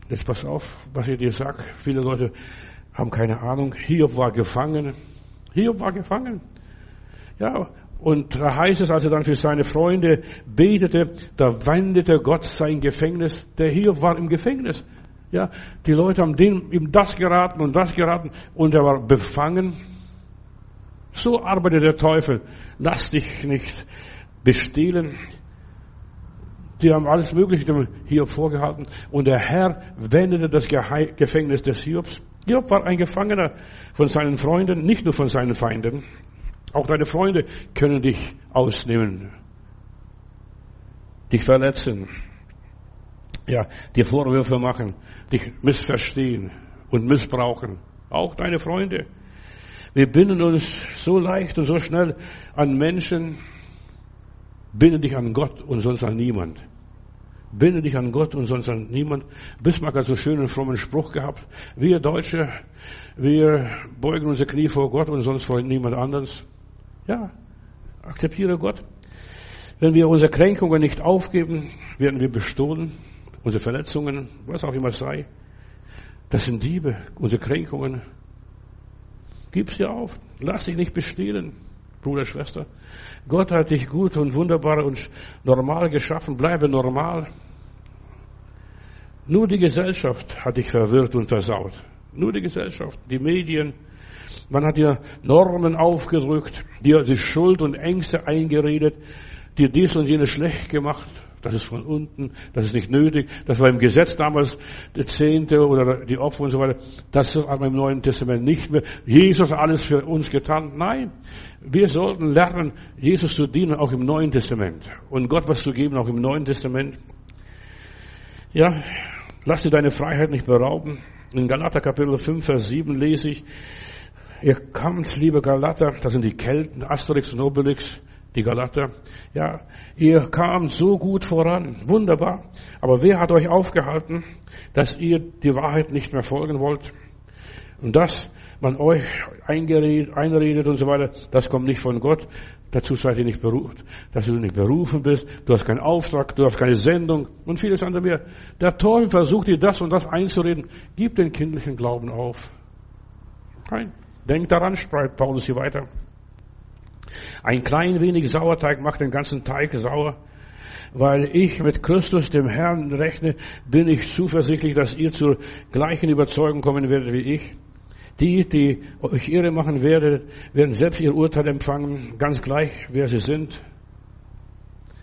Jetzt pass auf, was ich dir sage. Viele Leute haben keine Ahnung. Hiob war gefangen. Hiob war gefangen. Ja, und da heißt es, als er dann für seine Freunde betete, da wendete Gott sein Gefängnis. Der Hiob war im Gefängnis. Ja, die Leute haben dem, ihm das geraten und das geraten und er war befangen. So arbeitet der Teufel. Lass dich nicht bestehlen. Die haben alles Mögliche dem Hiob vorgehalten und der Herr wendete das Gefängnis des Hiobs. Hiob war ein Gefangener von seinen Freunden, nicht nur von seinen Feinden. Auch deine Freunde können dich ausnehmen, dich verletzen, ja, dir Vorwürfe machen, dich missverstehen und missbrauchen. Auch deine Freunde. Wir binden uns so leicht und so schnell an Menschen. Binde dich an Gott und sonst an niemand. Binde dich an Gott und sonst an niemand. Bismarck hat so einen schönen frommen Spruch gehabt. Wir Deutsche, wir beugen unser Knie vor Gott und sonst vor niemand anderes. Ja, akzeptiere Gott. Wenn wir unsere Kränkungen nicht aufgeben, werden wir bestohlen. Unsere Verletzungen, was auch immer sei. Das sind Diebe, unsere Kränkungen. Gib sie auf. Lass dich nicht bestehlen, Bruder, Schwester. Gott hat dich gut und wunderbar und normal geschaffen. Bleibe normal. Nur die Gesellschaft hat dich verwirrt und versaut. Nur die Gesellschaft, die Medien, man hat dir Normen aufgedrückt, dir die Schuld und Ängste eingeredet, dir dies und jenes schlecht gemacht. Das ist von unten, das ist nicht nötig. Das war im Gesetz damals, der Zehnte oder die Opfer und so weiter. Das ist aber im Neuen Testament nicht mehr. Jesus hat alles für uns getan. Nein, wir sollten lernen, Jesus zu dienen, auch im Neuen Testament. Und Gott was zu geben, auch im Neuen Testament. Ja, lass dir deine Freiheit nicht berauben. In Galater Kapitel 5, Vers 7 lese ich, Ihr kommt, liebe Galater, das sind die Kelten, Asterix und Obelix, die Galater. Ja, ihr kamt so gut voran, wunderbar. Aber wer hat euch aufgehalten, dass ihr die Wahrheit nicht mehr folgen wollt? Und dass man euch einredet und so weiter, das kommt nicht von Gott. Dazu seid ihr nicht berufen, dass du nicht berufen bist. Du hast keinen Auftrag, du hast keine Sendung und vieles andere mehr. Der Teufel versucht dir das und das einzureden. Gib den kindlichen Glauben auf. Nein. Denk daran, schreibt Paulus hier weiter. Ein klein wenig Sauerteig macht den ganzen Teig sauer. Weil ich mit Christus, dem Herrn, rechne, bin ich zuversichtlich, dass ihr zur gleichen Überzeugung kommen werdet wie ich. Die, die euch irre machen werdet, werden selbst ihr Urteil empfangen, ganz gleich, wer sie sind.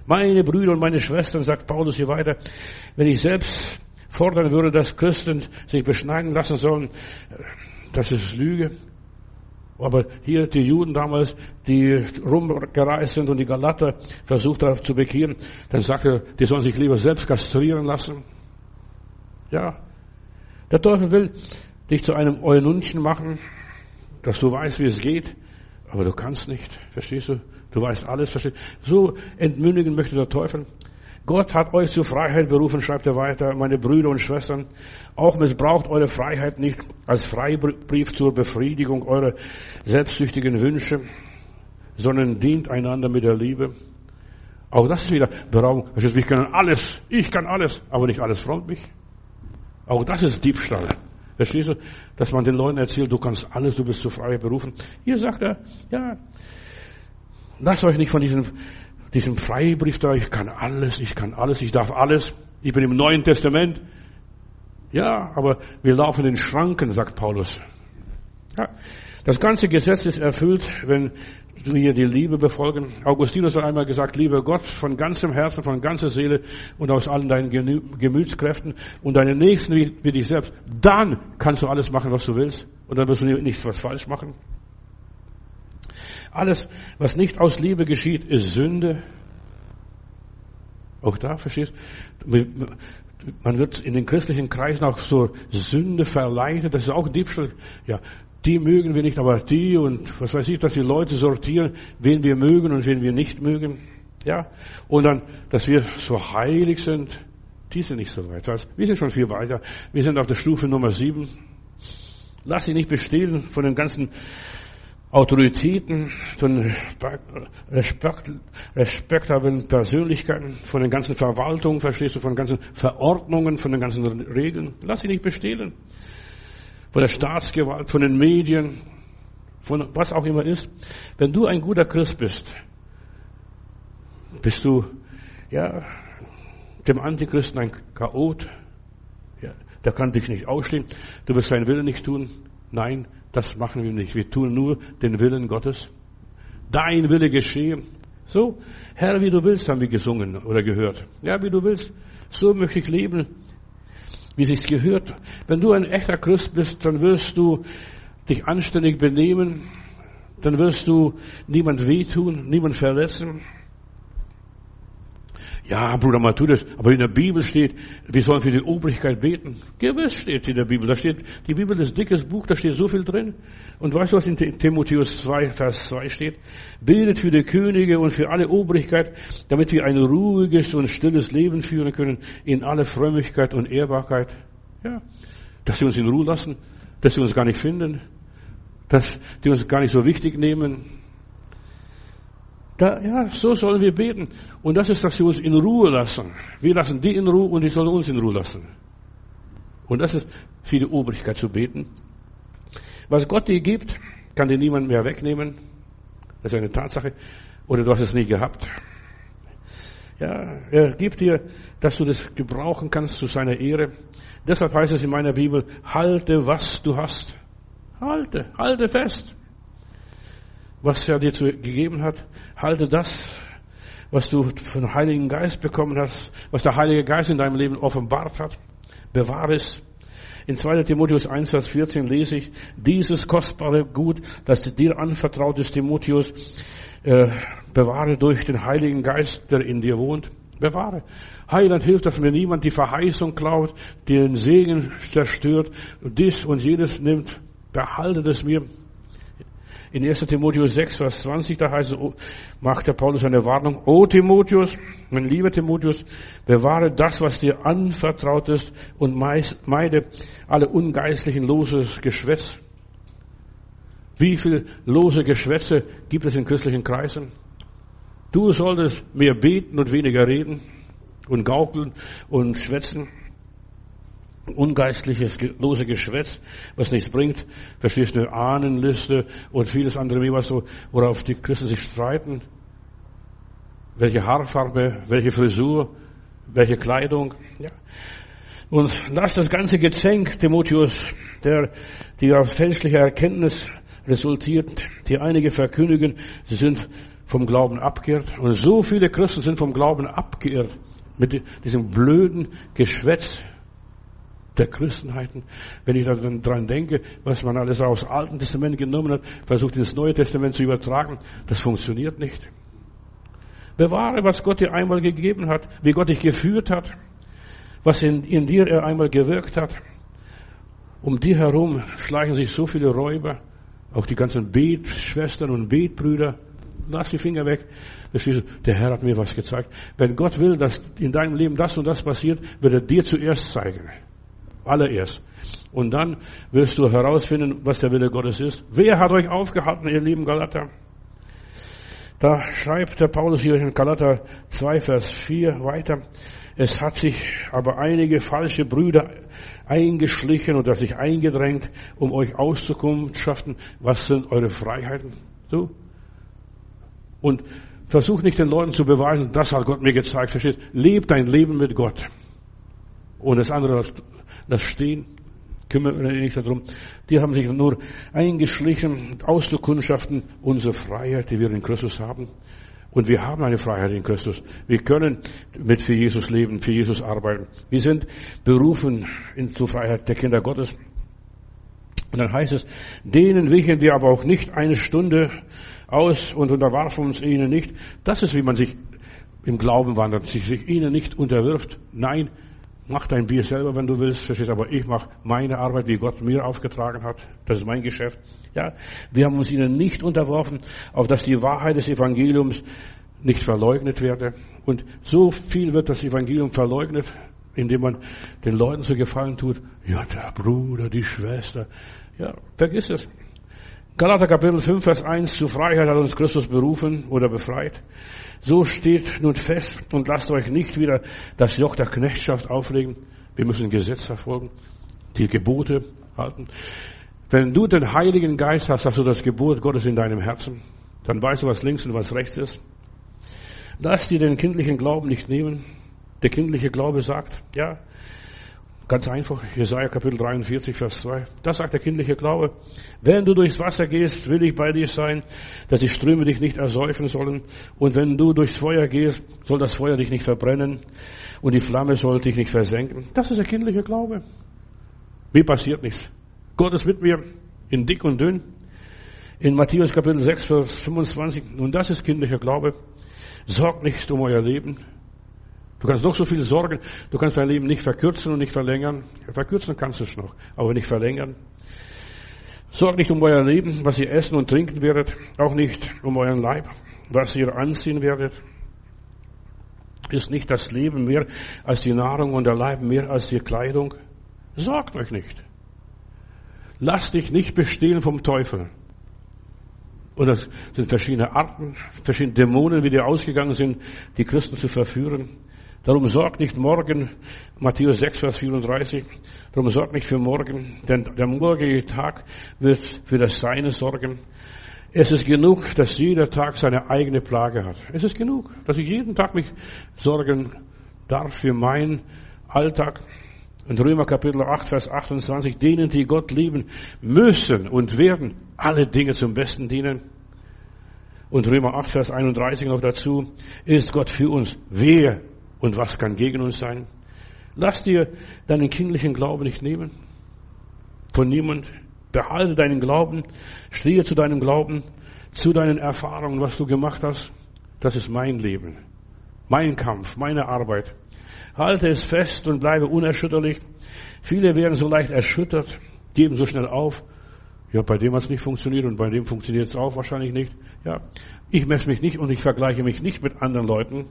Meine Brüder und meine Schwestern, sagt Paulus hier weiter, wenn ich selbst fordern würde, dass Christen sich beschneiden lassen sollen, das ist Lüge. Aber hier die Juden damals, die rumgereist sind und die Galater versucht haben zu bekehren, dann sagte er, die sollen sich lieber selbst kastrieren lassen. Ja. Der Teufel will dich zu einem Eunuchen machen, dass du weißt, wie es geht, aber du kannst nicht. Verstehst du? Du weißt alles, verstehst du? So entmündigen möchte der Teufel. Gott hat euch zur Freiheit berufen, schreibt er weiter, meine Brüder und Schwestern. Auch missbraucht eure Freiheit nicht als Freibrief zur Befriedigung eurer selbstsüchtigen Wünsche. sondern dient einander mit der Liebe. Auch das ist wieder Beraubung. Wir können alles, ich kann alles, aber nicht alles freut mich. Auch das ist Diebstahl. Verstehst du? Dass man den Leuten erzählt, du kannst alles, du bist zu frei berufen. Hier sagt er, ja, lasst euch nicht von diesem, diesem Freibrief da, ich kann alles, ich kann alles, ich darf alles, ich bin im Neuen Testament. Ja, aber wir laufen in Schranken, sagt Paulus. Ja, das ganze Gesetz ist erfüllt, wenn wir die Liebe befolgen. Augustinus hat einmal gesagt, liebe Gott von ganzem Herzen, von ganzer Seele und aus allen deinen Gemütskräften und deinen Nächsten wie, wie dich selbst. Dann kannst du alles machen, was du willst und dann wirst du nichts was falsch machen. Alles, was nicht aus Liebe geschieht, ist Sünde. Auch da, verstehst du? Man wird in den christlichen Kreisen auch so Sünde verleitet. Das ist auch Diebstahl. Ja, die mögen wir nicht, aber die und was weiß ich, dass die Leute sortieren, wen wir mögen und wen wir nicht mögen. Ja, und dann, dass wir so heilig sind, die sind nicht so weit. Wir sind schon viel weiter. Wir sind auf der Stufe Nummer sieben. Lass dich nicht bestehlen von den ganzen Autoritäten, von Respekt, respektablen Persönlichkeiten, von den ganzen Verwaltungen, verstehst du, von den ganzen Verordnungen, von den ganzen Regeln. Lass dich nicht bestehlen von der Staatsgewalt, von den Medien, von was auch immer ist. Wenn du ein guter Christ bist, bist du, ja, dem Antichristen ein Chaot. Ja, der kann dich nicht ausstehen. Du wirst seinen Willen nicht tun. Nein, das machen wir nicht. Wir tun nur den Willen Gottes. Dein Wille geschehe. So, Herr, wie du willst, haben wir gesungen oder gehört. Ja, wie du willst. So möchte ich leben wie sich's gehört. Wenn du ein echter Christ bist, dann wirst du dich anständig benehmen, dann wirst du niemand wehtun, niemand verletzen. Ja, Bruder Matthäus, aber in der Bibel steht, wir sollen für die Obrigkeit beten. Gewiss steht in der Bibel. Da steht, die Bibel ist dickes Buch, da steht so viel drin. Und weißt du, was in Timotheus 2, Vers 2 steht? Betet für die Könige und für alle Obrigkeit, damit wir ein ruhiges und stilles Leben führen können, in aller Frömmigkeit und Ehrbarkeit. Ja. Dass sie uns in Ruhe lassen, dass sie uns gar nicht finden, dass die uns gar nicht so wichtig nehmen, da, ja, so sollen wir beten. Und das ist, dass sie uns in Ruhe lassen. Wir lassen die in Ruhe und die sollen uns in Ruhe lassen. Und das ist für die Obrigkeit zu beten. Was Gott dir gibt, kann dir niemand mehr wegnehmen. Das ist eine Tatsache. Oder du hast es nie gehabt. Ja, er gibt dir, dass du das gebrauchen kannst zu seiner Ehre. Deshalb heißt es in meiner Bibel, halte, was du hast. Halte, halte fest was er dir gegeben hat. Halte das, was du vom Heiligen Geist bekommen hast, was der Heilige Geist in deinem Leben offenbart hat. Bewahre es. In 2. Timotheus 1, Vers 14 lese ich, dieses kostbare Gut, das dir anvertraut ist, Timotheus, äh, bewahre durch den Heiligen Geist, der in dir wohnt. Bewahre. Heiland hilft, dass mir niemand die Verheißung klaut, den Segen zerstört, dies und jenes nimmt. Behalte es mir. In 1. Timotheus 6, Vers 20, da heißt es, oh, macht der Paulus eine Warnung. O Timotheus, mein lieber Timotheus, bewahre das, was dir anvertraut ist und meide alle ungeistlichen loses Geschwätz. Wie viel lose Geschwätze gibt es in christlichen Kreisen? Du solltest mehr beten und weniger reden und gaukeln und schwätzen ungeistliches, lose Geschwätz, was nichts bringt. Verstehst du, Ahnenliste und vieles andere mehr, was so, worauf die Christen sich streiten. Welche Haarfarbe, welche Frisur, welche Kleidung, ja. Und lass das ganze Gezänk, Timotheus, der, die aus fälschlicher Erkenntnis resultiert, die einige verkündigen, sie sind vom Glauben abgeirrt. Und so viele Christen sind vom Glauben abgeirrt mit diesem blöden Geschwätz, der Christenheiten. Wenn ich dann dran denke, was man alles aus dem Alten Testament genommen hat, versucht ins Neue Testament zu übertragen, das funktioniert nicht. Bewahre, was Gott dir einmal gegeben hat, wie Gott dich geführt hat, was in, in dir er einmal gewirkt hat. Um dir herum schleichen sich so viele Räuber, auch die ganzen Betschwestern und Betbrüder. Lass die Finger weg. Der Herr hat mir was gezeigt. Wenn Gott will, dass in deinem Leben das und das passiert, wird er dir zuerst zeigen. Allererst. Und dann wirst du herausfinden, was der Wille Gottes ist. Wer hat euch aufgehalten, ihr lieben Galater? Da schreibt der Paulus hier in Galater 2, Vers 4 weiter. Es hat sich aber einige falsche Brüder eingeschlichen oder sich eingedrängt, um euch auszukundschaften, was sind eure Freiheiten? So. Und versuch nicht den Leuten zu beweisen, das hat Gott mir gezeigt, verstehst? Leb dein Leben mit Gott. Und das andere, das, Stehen, kümmere mich nicht darum. Die haben sich nur eingeschlichen, auszukundschaften, unsere Freiheit, die wir in Christus haben. Und wir haben eine Freiheit in Christus. Wir können mit für Jesus leben, für Jesus arbeiten. Wir sind berufen in, zur Freiheit der Kinder Gottes. Und dann heißt es, denen wichen wir aber auch nicht eine Stunde aus und unterwarfen uns ihnen nicht. Das ist, wie man sich im Glauben wandert, sich, sich ihnen nicht unterwirft. Nein, mach dein Bier selber, wenn du willst, verstehst, aber ich mache meine Arbeit, wie Gott mir aufgetragen hat. Das ist mein Geschäft. Ja, wir haben uns ihnen nicht unterworfen, auf dass die Wahrheit des Evangeliums nicht verleugnet werde. Und so viel wird das Evangelium verleugnet, indem man den Leuten so gefallen tut. Ja, der Bruder, die Schwester. Ja, vergiss es. Galater Kapitel 5, Vers 1, zu Freiheit hat uns Christus berufen oder befreit. So steht nun fest und lasst euch nicht wieder das Joch der Knechtschaft auflegen. Wir müssen Gesetz verfolgen, die Gebote halten. Wenn du den Heiligen Geist hast, hast du das Gebot Gottes in deinem Herzen. Dann weißt du, was links und was rechts ist. Lass dir den kindlichen Glauben nicht nehmen. Der kindliche Glaube sagt, ja, Ganz einfach, Jesaja Kapitel 43, Vers 2. Das sagt der kindliche Glaube. Wenn du durchs Wasser gehst, will ich bei dir sein, dass die Ströme dich nicht ersäufen sollen. Und wenn du durchs Feuer gehst, soll das Feuer dich nicht verbrennen. Und die Flamme soll dich nicht versenken. Das ist der kindliche Glaube. Mir passiert nichts. Gott ist mit mir in dick und dünn. In Matthäus Kapitel 6, Vers 25. Und das ist kindlicher Glaube. Sorgt nicht um euer Leben, Du kannst noch so viel sorgen, du kannst dein Leben nicht verkürzen und nicht verlängern. Verkürzen kannst du es noch, aber nicht verlängern. Sorgt nicht um euer Leben, was ihr essen und trinken werdet, auch nicht um euren Leib, was ihr anziehen werdet. Ist nicht das Leben mehr als die Nahrung und der Leib mehr als die Kleidung? Sorgt euch nicht. Lasst dich nicht bestehlen vom Teufel. Und das sind verschiedene Arten, verschiedene Dämonen, wie die ausgegangen sind, die Christen zu verführen. Darum sorgt nicht morgen, Matthäus 6, Vers 34, darum sorgt nicht für morgen, denn der morgige Tag wird für das Seine sorgen. Es ist genug, dass jeder Tag seine eigene Plage hat. Es ist genug, dass ich jeden Tag mich sorgen darf für meinen Alltag. In Römer Kapitel 8, Vers 28, denen, die Gott lieben, müssen und werden alle Dinge zum Besten dienen. Und Römer 8, Vers 31 noch dazu, ist Gott für uns. Wer und was kann gegen uns sein? Lass dir deinen kindlichen Glauben nicht nehmen. Von niemand. Behalte deinen Glauben. Stehe zu deinem Glauben, zu deinen Erfahrungen, was du gemacht hast. Das ist mein Leben. Mein Kampf, meine Arbeit. Halte es fest und bleibe unerschütterlich. Viele werden so leicht erschüttert, geben so schnell auf. Ja, bei dem hat es nicht funktioniert und bei dem funktioniert es auch wahrscheinlich nicht. Ja, ich messe mich nicht und ich vergleiche mich nicht mit anderen Leuten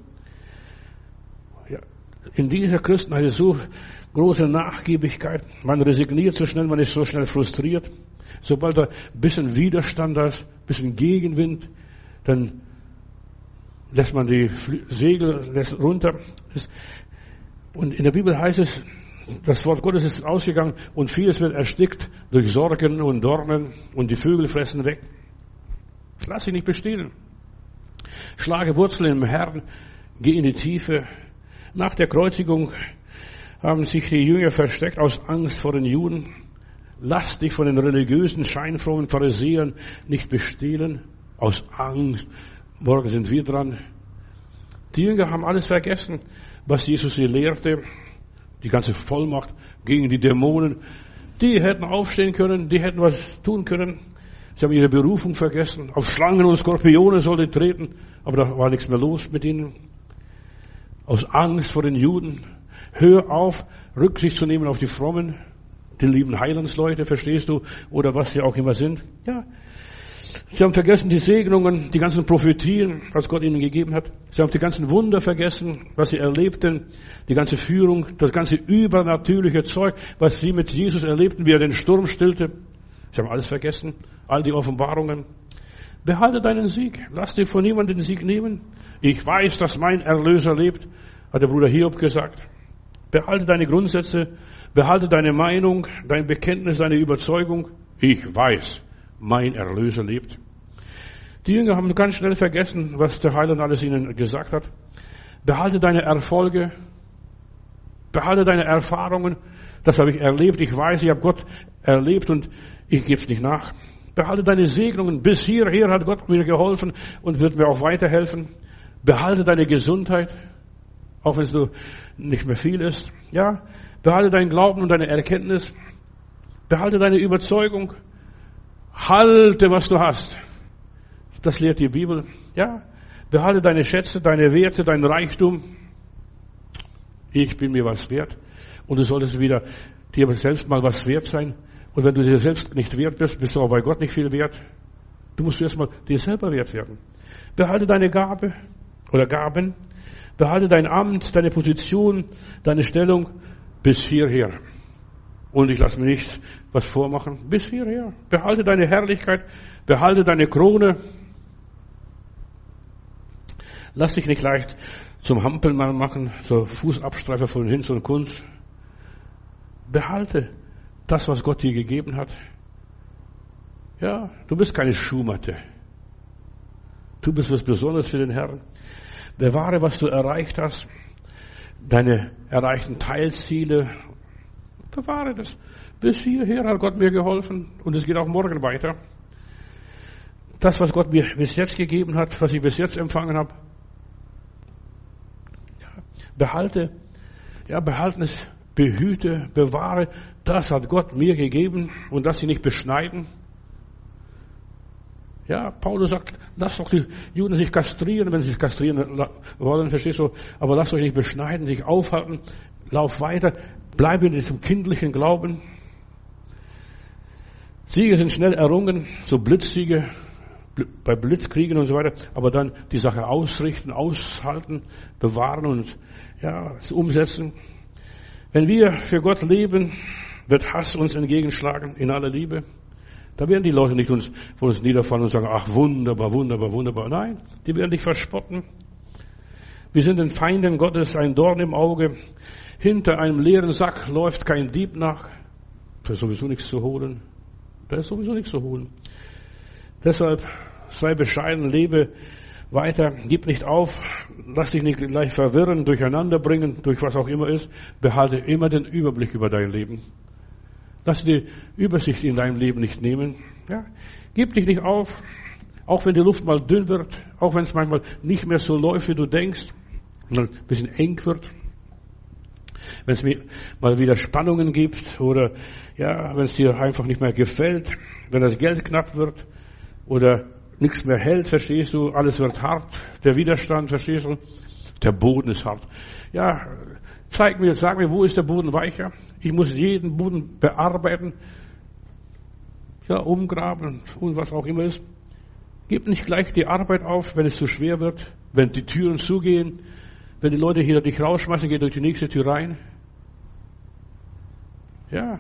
in dieser Christenheit ist so große Nachgiebigkeit. Man resigniert so schnell, man ist so schnell frustriert. Sobald da ein bisschen Widerstand ist, ein bisschen Gegenwind, dann lässt man die Segel runter. Und in der Bibel heißt es, das Wort Gottes ist ausgegangen und vieles wird erstickt durch Sorgen und Dornen und die Vögel fressen weg. Lass dich nicht bestehlen. Schlage Wurzeln im Herrn, geh in die Tiefe, nach der Kreuzigung haben sich die Jünger versteckt aus Angst vor den Juden. Lass dich von den religiösen, scheinfrohen Pharisäern nicht bestehlen. Aus Angst. Morgen sind wir dran. Die Jünger haben alles vergessen, was Jesus sie lehrte. Die ganze Vollmacht gegen die Dämonen. Die hätten aufstehen können, die hätten was tun können. Sie haben ihre Berufung vergessen. Auf Schlangen und Skorpione sollte treten, aber da war nichts mehr los mit ihnen aus Angst vor den Juden. Hör auf, Rücksicht zu nehmen auf die Frommen, die lieben Heilandsleute, verstehst du, oder was sie auch immer sind. Ja. Sie haben vergessen die Segnungen, die ganzen Prophetien, was Gott ihnen gegeben hat. Sie haben die ganzen Wunder vergessen, was sie erlebten, die ganze Führung, das ganze übernatürliche Zeug, was sie mit Jesus erlebten, wie er den Sturm stillte. Sie haben alles vergessen, all die Offenbarungen. Behalte deinen Sieg. Lass dir von niemandem den Sieg nehmen. Ich weiß, dass mein Erlöser lebt, hat der Bruder Hiob gesagt. Behalte deine Grundsätze, behalte deine Meinung, dein Bekenntnis, deine Überzeugung. Ich weiß, mein Erlöser lebt. Die Jünger haben ganz schnell vergessen, was der Heiland alles ihnen gesagt hat. Behalte deine Erfolge, behalte deine Erfahrungen. Das habe ich erlebt. Ich weiß, ich habe Gott erlebt und ich gebe es nicht nach. Behalte deine Segnungen. Bis hierher hat Gott mir geholfen und wird mir auch weiterhelfen. Behalte deine Gesundheit, auch wenn es so nicht mehr viel ist. Ja, behalte deinen Glauben und deine Erkenntnis. Behalte deine Überzeugung. Halte, was du hast. Das lehrt die Bibel. Ja, behalte deine Schätze, deine Werte, dein Reichtum. Ich bin mir was wert. Und du solltest wieder dir selbst mal was wert sein. Und wenn du dir selbst nicht wert bist, bist du auch bei Gott nicht viel wert. Du musst erstmal dir selber wert werden. Behalte deine Gabe oder Gaben. Behalte dein Amt, deine Position, deine Stellung bis hierher. Und ich lasse mir nicht was vormachen. Bis hierher. Behalte deine Herrlichkeit. Behalte deine Krone. Lass dich nicht leicht zum Hampelmann machen, so Fußabstreifer von Hinz und Kunst. Behalte das, was Gott dir gegeben hat. Ja, du bist keine Schuhmatte. Du bist was Besonderes für den Herrn. Bewahre, was du erreicht hast. Deine erreichten Teilziele. Bewahre das. Bis hierher hat Gott mir geholfen und es geht auch morgen weiter. Das, was Gott mir bis jetzt gegeben hat, was ich bis jetzt empfangen habe, behalte, ja, behalten es, behüte, bewahre, das hat Gott mir gegeben und das sie nicht beschneiden. Ja, Paulus sagt, lass doch die Juden sich kastrieren, wenn sie sich kastrieren wollen, verstehst du? Aber lasst euch nicht beschneiden, sich aufhalten, lauf weiter, bleib in diesem kindlichen Glauben. Siege sind schnell errungen, so Blitzsiege, bei Blitzkriegen und so weiter, aber dann die Sache ausrichten, aushalten, bewahren und ja, umsetzen. Wenn wir für Gott leben, wird Hass uns entgegenschlagen in aller Liebe. Da werden die Leute nicht uns, von uns niederfallen und sagen, ach wunderbar, wunderbar, wunderbar. Nein, die werden dich verspotten. Wir sind den Feinden Gottes ein Dorn im Auge. Hinter einem leeren Sack läuft kein Dieb nach. Da ist sowieso nichts zu holen. Da ist sowieso nichts zu holen. Deshalb sei bescheiden, lebe weiter, gib nicht auf, lass dich nicht gleich verwirren, durcheinander bringen, durch was auch immer ist. Behalte immer den Überblick über dein Leben. Lass die Übersicht in deinem Leben nicht nehmen. Ja? Gib dich nicht auf, auch wenn die Luft mal dünn wird, auch wenn es manchmal nicht mehr so läuft, wie du denkst, ein bisschen eng wird. Wenn es mal wieder Spannungen gibt oder ja, wenn es dir einfach nicht mehr gefällt, wenn das Geld knapp wird oder nichts mehr hält, verstehst du, alles wird hart, der Widerstand, verstehst du, der Boden ist hart. Ja, zeig mir, sag mir, wo ist der Boden weicher? Ich muss jeden Boden bearbeiten, ja, umgraben und was auch immer ist. Gib nicht gleich die Arbeit auf, wenn es zu schwer wird, wenn die Türen zugehen, wenn die Leute hier dich rausschmeißen, geh durch die nächste Tür rein. Ja,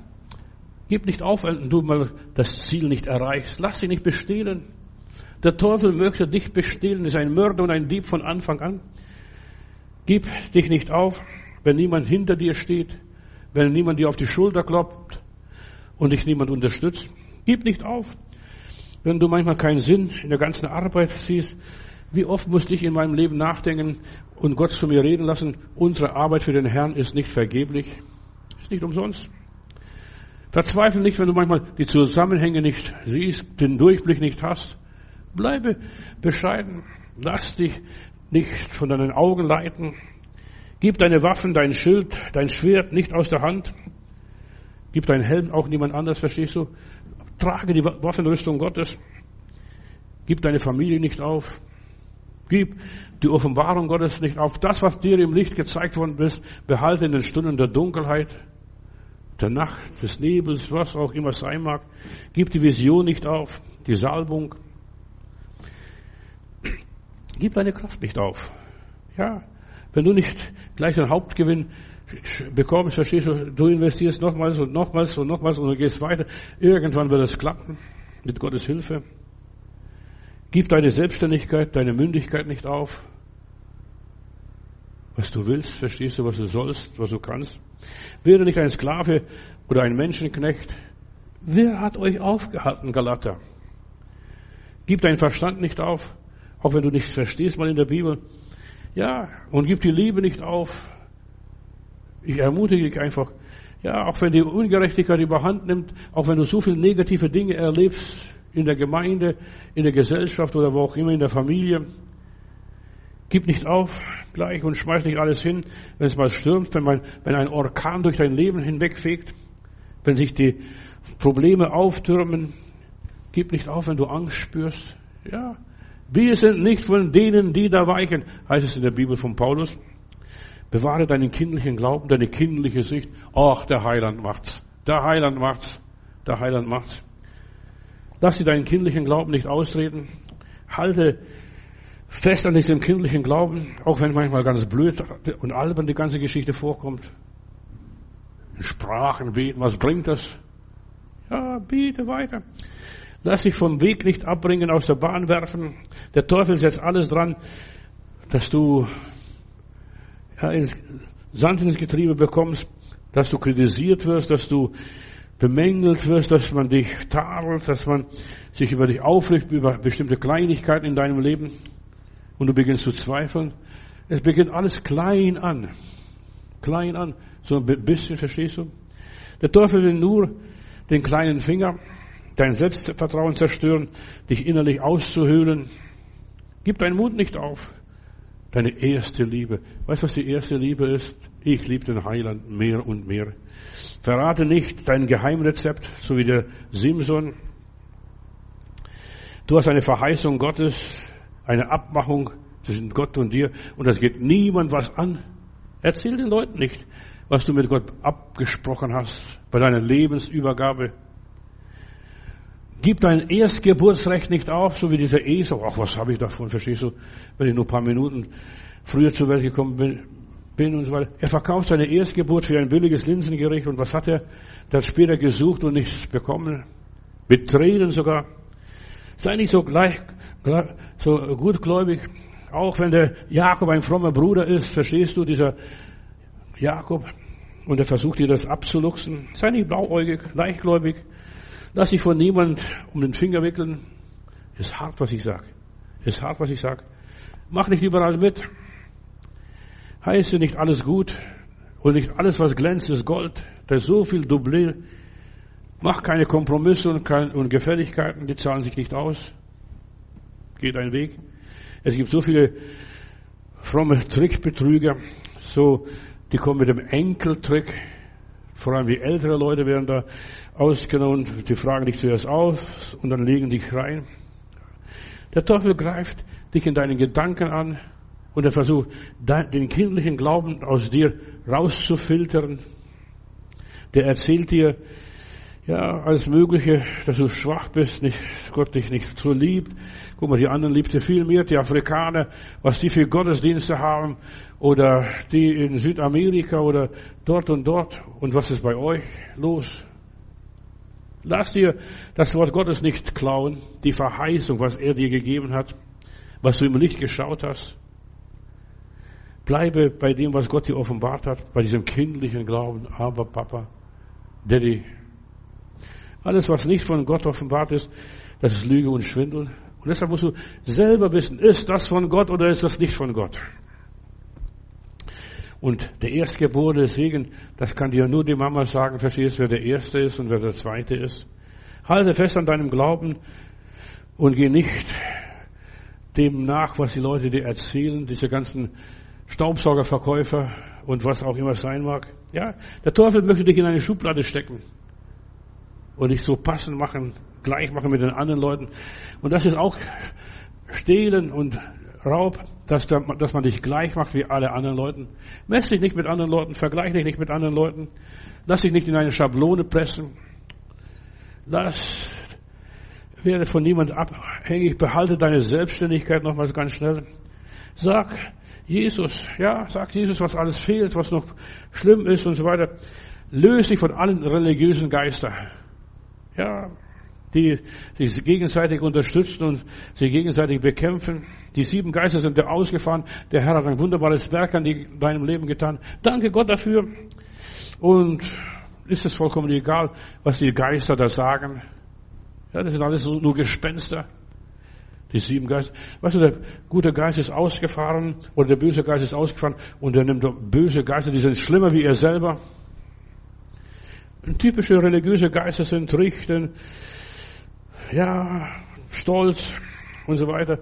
gib nicht auf, wenn du mal das Ziel nicht erreichst. Lass dich nicht bestehlen. Der Teufel möchte dich bestehlen, ist ein Mörder und ein Dieb von Anfang an. Gib dich nicht auf, wenn niemand hinter dir steht, wenn niemand dir auf die Schulter klopft und dich niemand unterstützt. Gib nicht auf, wenn du manchmal keinen Sinn in der ganzen Arbeit siehst. Wie oft musste ich in meinem Leben nachdenken und Gott zu mir reden lassen, unsere Arbeit für den Herrn ist nicht vergeblich, ist nicht umsonst. Verzweifle nicht, wenn du manchmal die Zusammenhänge nicht siehst, den Durchblick nicht hast. Bleibe bescheiden. Lass dich nicht von deinen Augen leiten. Gib deine Waffen, dein Schild, dein Schwert nicht aus der Hand. Gib deinen Helm auch niemand anders, verstehst du? Trage die Waffenrüstung Gottes. Gib deine Familie nicht auf. Gib die Offenbarung Gottes nicht auf. Das, was dir im Licht gezeigt worden ist, behalte in den Stunden der Dunkelheit, der Nacht, des Nebels, was auch immer sein mag. Gib die Vision nicht auf, die Salbung. Gib deine Kraft nicht auf. Ja, wenn du nicht gleich einen Hauptgewinn bekommst, verstehst du, du investierst nochmals und nochmals und nochmals und du gehst weiter. Irgendwann wird es klappen, mit Gottes Hilfe. Gib deine Selbstständigkeit, deine Mündigkeit nicht auf. Was du willst, verstehst du, was du sollst, was du kannst. Werde nicht ein Sklave oder ein Menschenknecht. Wer hat euch aufgehalten, Galater? Gib deinen Verstand nicht auf, auch wenn du nichts verstehst mal in der Bibel. Ja, und gib die Liebe nicht auf. Ich ermutige dich einfach, ja, auch wenn die Ungerechtigkeit überhand nimmt, auch wenn du so viele negative Dinge erlebst in der Gemeinde, in der Gesellschaft oder wo auch immer in der Familie, gib nicht auf gleich und schmeiß nicht alles hin, wenn es mal stürmt, wenn, man, wenn ein Orkan durch dein Leben hinwegfegt, wenn sich die Probleme auftürmen, gib nicht auf, wenn du Angst spürst. Ja, wir sind nicht von denen, die da weichen, heißt es in der Bibel von Paulus. Bewahre deinen kindlichen Glauben, deine kindliche Sicht. Ach, der Heiland macht's. Der Heiland macht's. Der Heiland macht's. Lass dir deinen kindlichen Glauben nicht ausreden. Halte fest an diesem kindlichen Glauben, auch wenn manchmal ganz blöd und albern die ganze Geschichte vorkommt. In Sprachen beten, was bringt das? Ja, bete weiter. Lass dich vom Weg nicht abbringen, aus der Bahn werfen. Der Teufel setzt alles dran, dass du ja, ins Sand ins Getriebe bekommst, dass du kritisiert wirst, dass du bemängelt wirst, dass man dich tadelt, dass man sich über dich aufricht, über bestimmte Kleinigkeiten in deinem Leben und du beginnst zu zweifeln. Es beginnt alles klein an. Klein an. So ein bisschen, verstehst du? Der Teufel will nur den kleinen Finger, dein Selbstvertrauen zerstören, dich innerlich auszuhöhlen. Gib deinen Mut nicht auf. Deine erste Liebe. Weißt du, was die erste Liebe ist? Ich liebe den Heiland mehr und mehr. Verrate nicht dein Geheimrezept, so wie der Simson. Du hast eine Verheißung Gottes, eine Abmachung zwischen Gott und dir und das geht niemand was an. Erzähl den Leuten nicht, was du mit Gott abgesprochen hast bei deiner Lebensübergabe. Gib dein Erstgeburtsrecht nicht auf, so wie dieser Esau. Ach, was habe ich davon, verstehst du? Wenn ich nur ein paar Minuten früher zur Welt gekommen bin, bin und so weiter. Er verkauft seine Erstgeburt für ein billiges Linsengericht und was hat er? Hat später gesucht und nichts bekommen. Mit Tränen sogar. Sei nicht so gleich, so gutgläubig. Auch wenn der Jakob ein frommer Bruder ist, verstehst du, dieser Jakob, und er versucht dir das abzuluxen. Sei nicht blauäugig, leichtgläubig. Lass dich von niemand um den Finger wickeln. Ist hart, was ich sag. Ist hart, was ich sag. Mach nicht überall mit. Heiße nicht alles gut und nicht alles, was glänzt, ist Gold. Da ist so viel Doublé. Mach keine Kompromisse und, keine, und Gefälligkeiten, die zahlen sich nicht aus. Geht ein Weg. Es gibt so viele fromme Trickbetrüger, so, die kommen mit dem Enkeltrick. Vor allem die älteren Leute werden da ausgenommen, die fragen dich zuerst auf und dann legen dich rein. Der Teufel greift dich in deinen Gedanken an und er versucht, den kindlichen Glauben aus dir rauszufiltern. Der erzählt dir, ja, alles Mögliche, dass du schwach bist, nicht, Gott dich nicht so liebt. Guck mal, die anderen liebt ihr viel mehr, die Afrikaner, was die für Gottesdienste haben, oder die in Südamerika oder dort und dort. Und was ist bei euch los? Lass dir das Wort Gottes nicht klauen, die Verheißung, was er dir gegeben hat, was du im Licht geschaut hast. Bleibe bei dem, was Gott dir offenbart hat, bei diesem kindlichen Glauben. Aber Papa, Daddy, alles, was nicht von Gott offenbart ist, das ist Lüge und Schwindel. Und deshalb musst du selber wissen, ist das von Gott oder ist das nicht von Gott? Und der erstgeborene Segen, das kann dir nur die Mama sagen, verstehst, wer der Erste ist und wer der Zweite ist. Halte fest an deinem Glauben und geh nicht dem nach, was die Leute dir erzählen, diese ganzen Staubsaugerverkäufer und was auch immer sein mag. Ja, der Teufel möchte dich in eine Schublade stecken und dich so passend machen, gleich machen mit den anderen Leuten. Und das ist auch Stehlen und Raub, dass, der, dass man dich gleich macht wie alle anderen Leuten. Mess dich nicht mit anderen Leuten, vergleich dich nicht mit anderen Leuten. Lass dich nicht in eine Schablone pressen. Lass, werde von niemand abhängig, behalte deine Selbstständigkeit nochmals ganz schnell. Sag, Jesus, ja, sag Jesus, was alles fehlt, was noch schlimm ist und so weiter. Löse dich von allen religiösen Geistern. Ja, die sich gegenseitig unterstützen und sich gegenseitig bekämpfen. Die sieben Geister sind da ausgefahren. Der Herr hat ein wunderbares Werk an deinem Leben getan. Danke Gott dafür. Und ist es vollkommen egal, was die Geister da sagen. Ja, das sind alles nur Gespenster. Die sieben Geister. Weißt du, der gute Geist ist ausgefahren oder der böse Geist ist ausgefahren und er nimmt böse Geister, die sind schlimmer wie er selber. Typische religiöse Geister sind Richten, ja, Stolz und so weiter.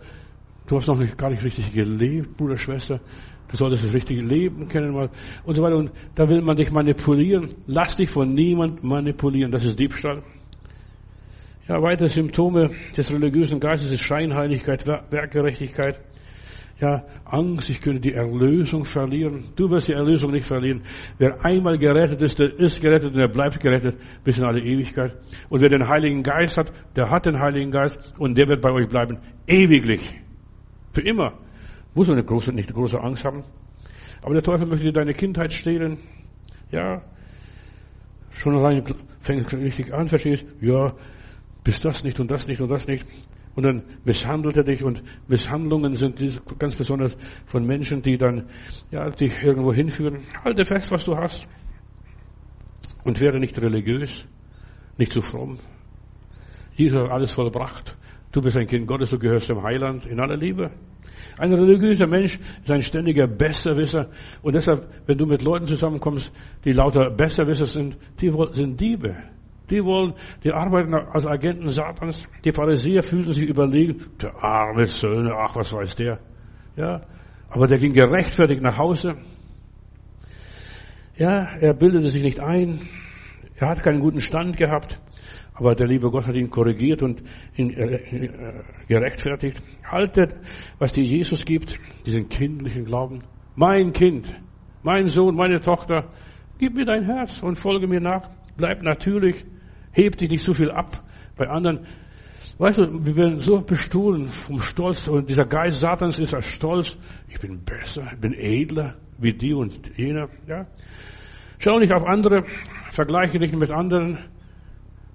Du hast noch nicht, gar nicht richtig gelebt, Bruder, Schwester. Du solltest das richtige Leben kennen und so weiter. Und da will man dich manipulieren. Lass dich von niemand manipulieren. Das ist Diebstahl. Ja, weitere Symptome des religiösen Geistes ist Scheinheiligkeit, Werkgerechtigkeit. Ja, Angst, ich könnte die Erlösung verlieren. Du wirst die Erlösung nicht verlieren. Wer einmal gerettet ist, der ist gerettet und er bleibt gerettet bis in alle Ewigkeit. Und wer den Heiligen Geist hat, der hat den Heiligen Geist und der wird bei euch bleiben. Ewiglich. Für immer. Muss man eine große, nicht eine große Angst haben. Aber der Teufel möchte dir deine Kindheit stehlen. Ja. Schon allein fängt es richtig an, verstehst? Ja, bist das nicht und das nicht und das nicht. Und dann misshandelt er dich und Misshandlungen sind ganz besonders von Menschen, die dann, ja, dich irgendwo hinführen. Halte fest, was du hast. Und werde nicht religiös, nicht zu fromm. Jesus hat alles vollbracht. Du bist ein Kind Gottes, du gehörst dem Heiland in aller Liebe. Ein religiöser Mensch ist ein ständiger Besserwisser. Und deshalb, wenn du mit Leuten zusammenkommst, die lauter Besserwisser sind, die sind Diebe. Die wollen, die arbeiten als Agenten Satans. Die Pharisäer fühlten sich überlegen, der arme Söhne, ach, was weiß der. Ja. Aber der ging gerechtfertigt nach Hause. Ja, er bildete sich nicht ein. Er hat keinen guten Stand gehabt. Aber der liebe Gott hat ihn korrigiert und ihn äh, äh, gerechtfertigt. Haltet, was dir Jesus gibt, diesen kindlichen Glauben. Mein Kind, mein Sohn, meine Tochter, gib mir dein Herz und folge mir nach. Bleib natürlich. Heb dich nicht so viel ab bei anderen. Weißt du, wir werden so bestohlen vom Stolz und dieser Geist Satans ist als Stolz. Ich bin besser, ich bin edler wie die und jener, ja. Schau nicht auf andere, vergleiche dich mit anderen,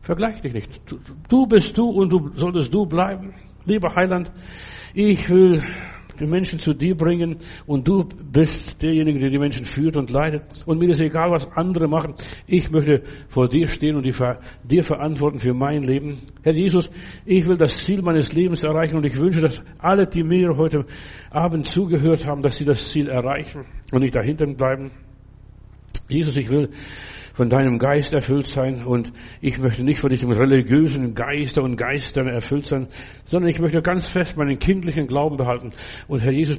vergleiche dich nicht. Du, du bist du und du solltest du bleiben. Lieber Heiland, ich will die Menschen zu dir bringen und du bist derjenige, der die Menschen führt und leitet. Und mir ist egal, was andere machen. Ich möchte vor dir stehen und dir verantworten für mein Leben. Herr Jesus, ich will das Ziel meines Lebens erreichen und ich wünsche, dass alle, die mir heute Abend zugehört haben, dass sie das Ziel erreichen und nicht dahinter bleiben. Jesus, ich will von deinem Geist erfüllt sein und ich möchte nicht von diesem religiösen Geister und Geistern erfüllt sein, sondern ich möchte ganz fest meinen kindlichen Glauben behalten. Und Herr Jesus,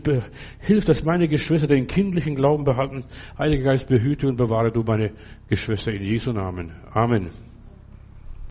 hilf, dass meine Geschwister den kindlichen Glauben behalten. Heiliger Geist, behüte und bewahre du meine Geschwister in Jesu Namen. Amen.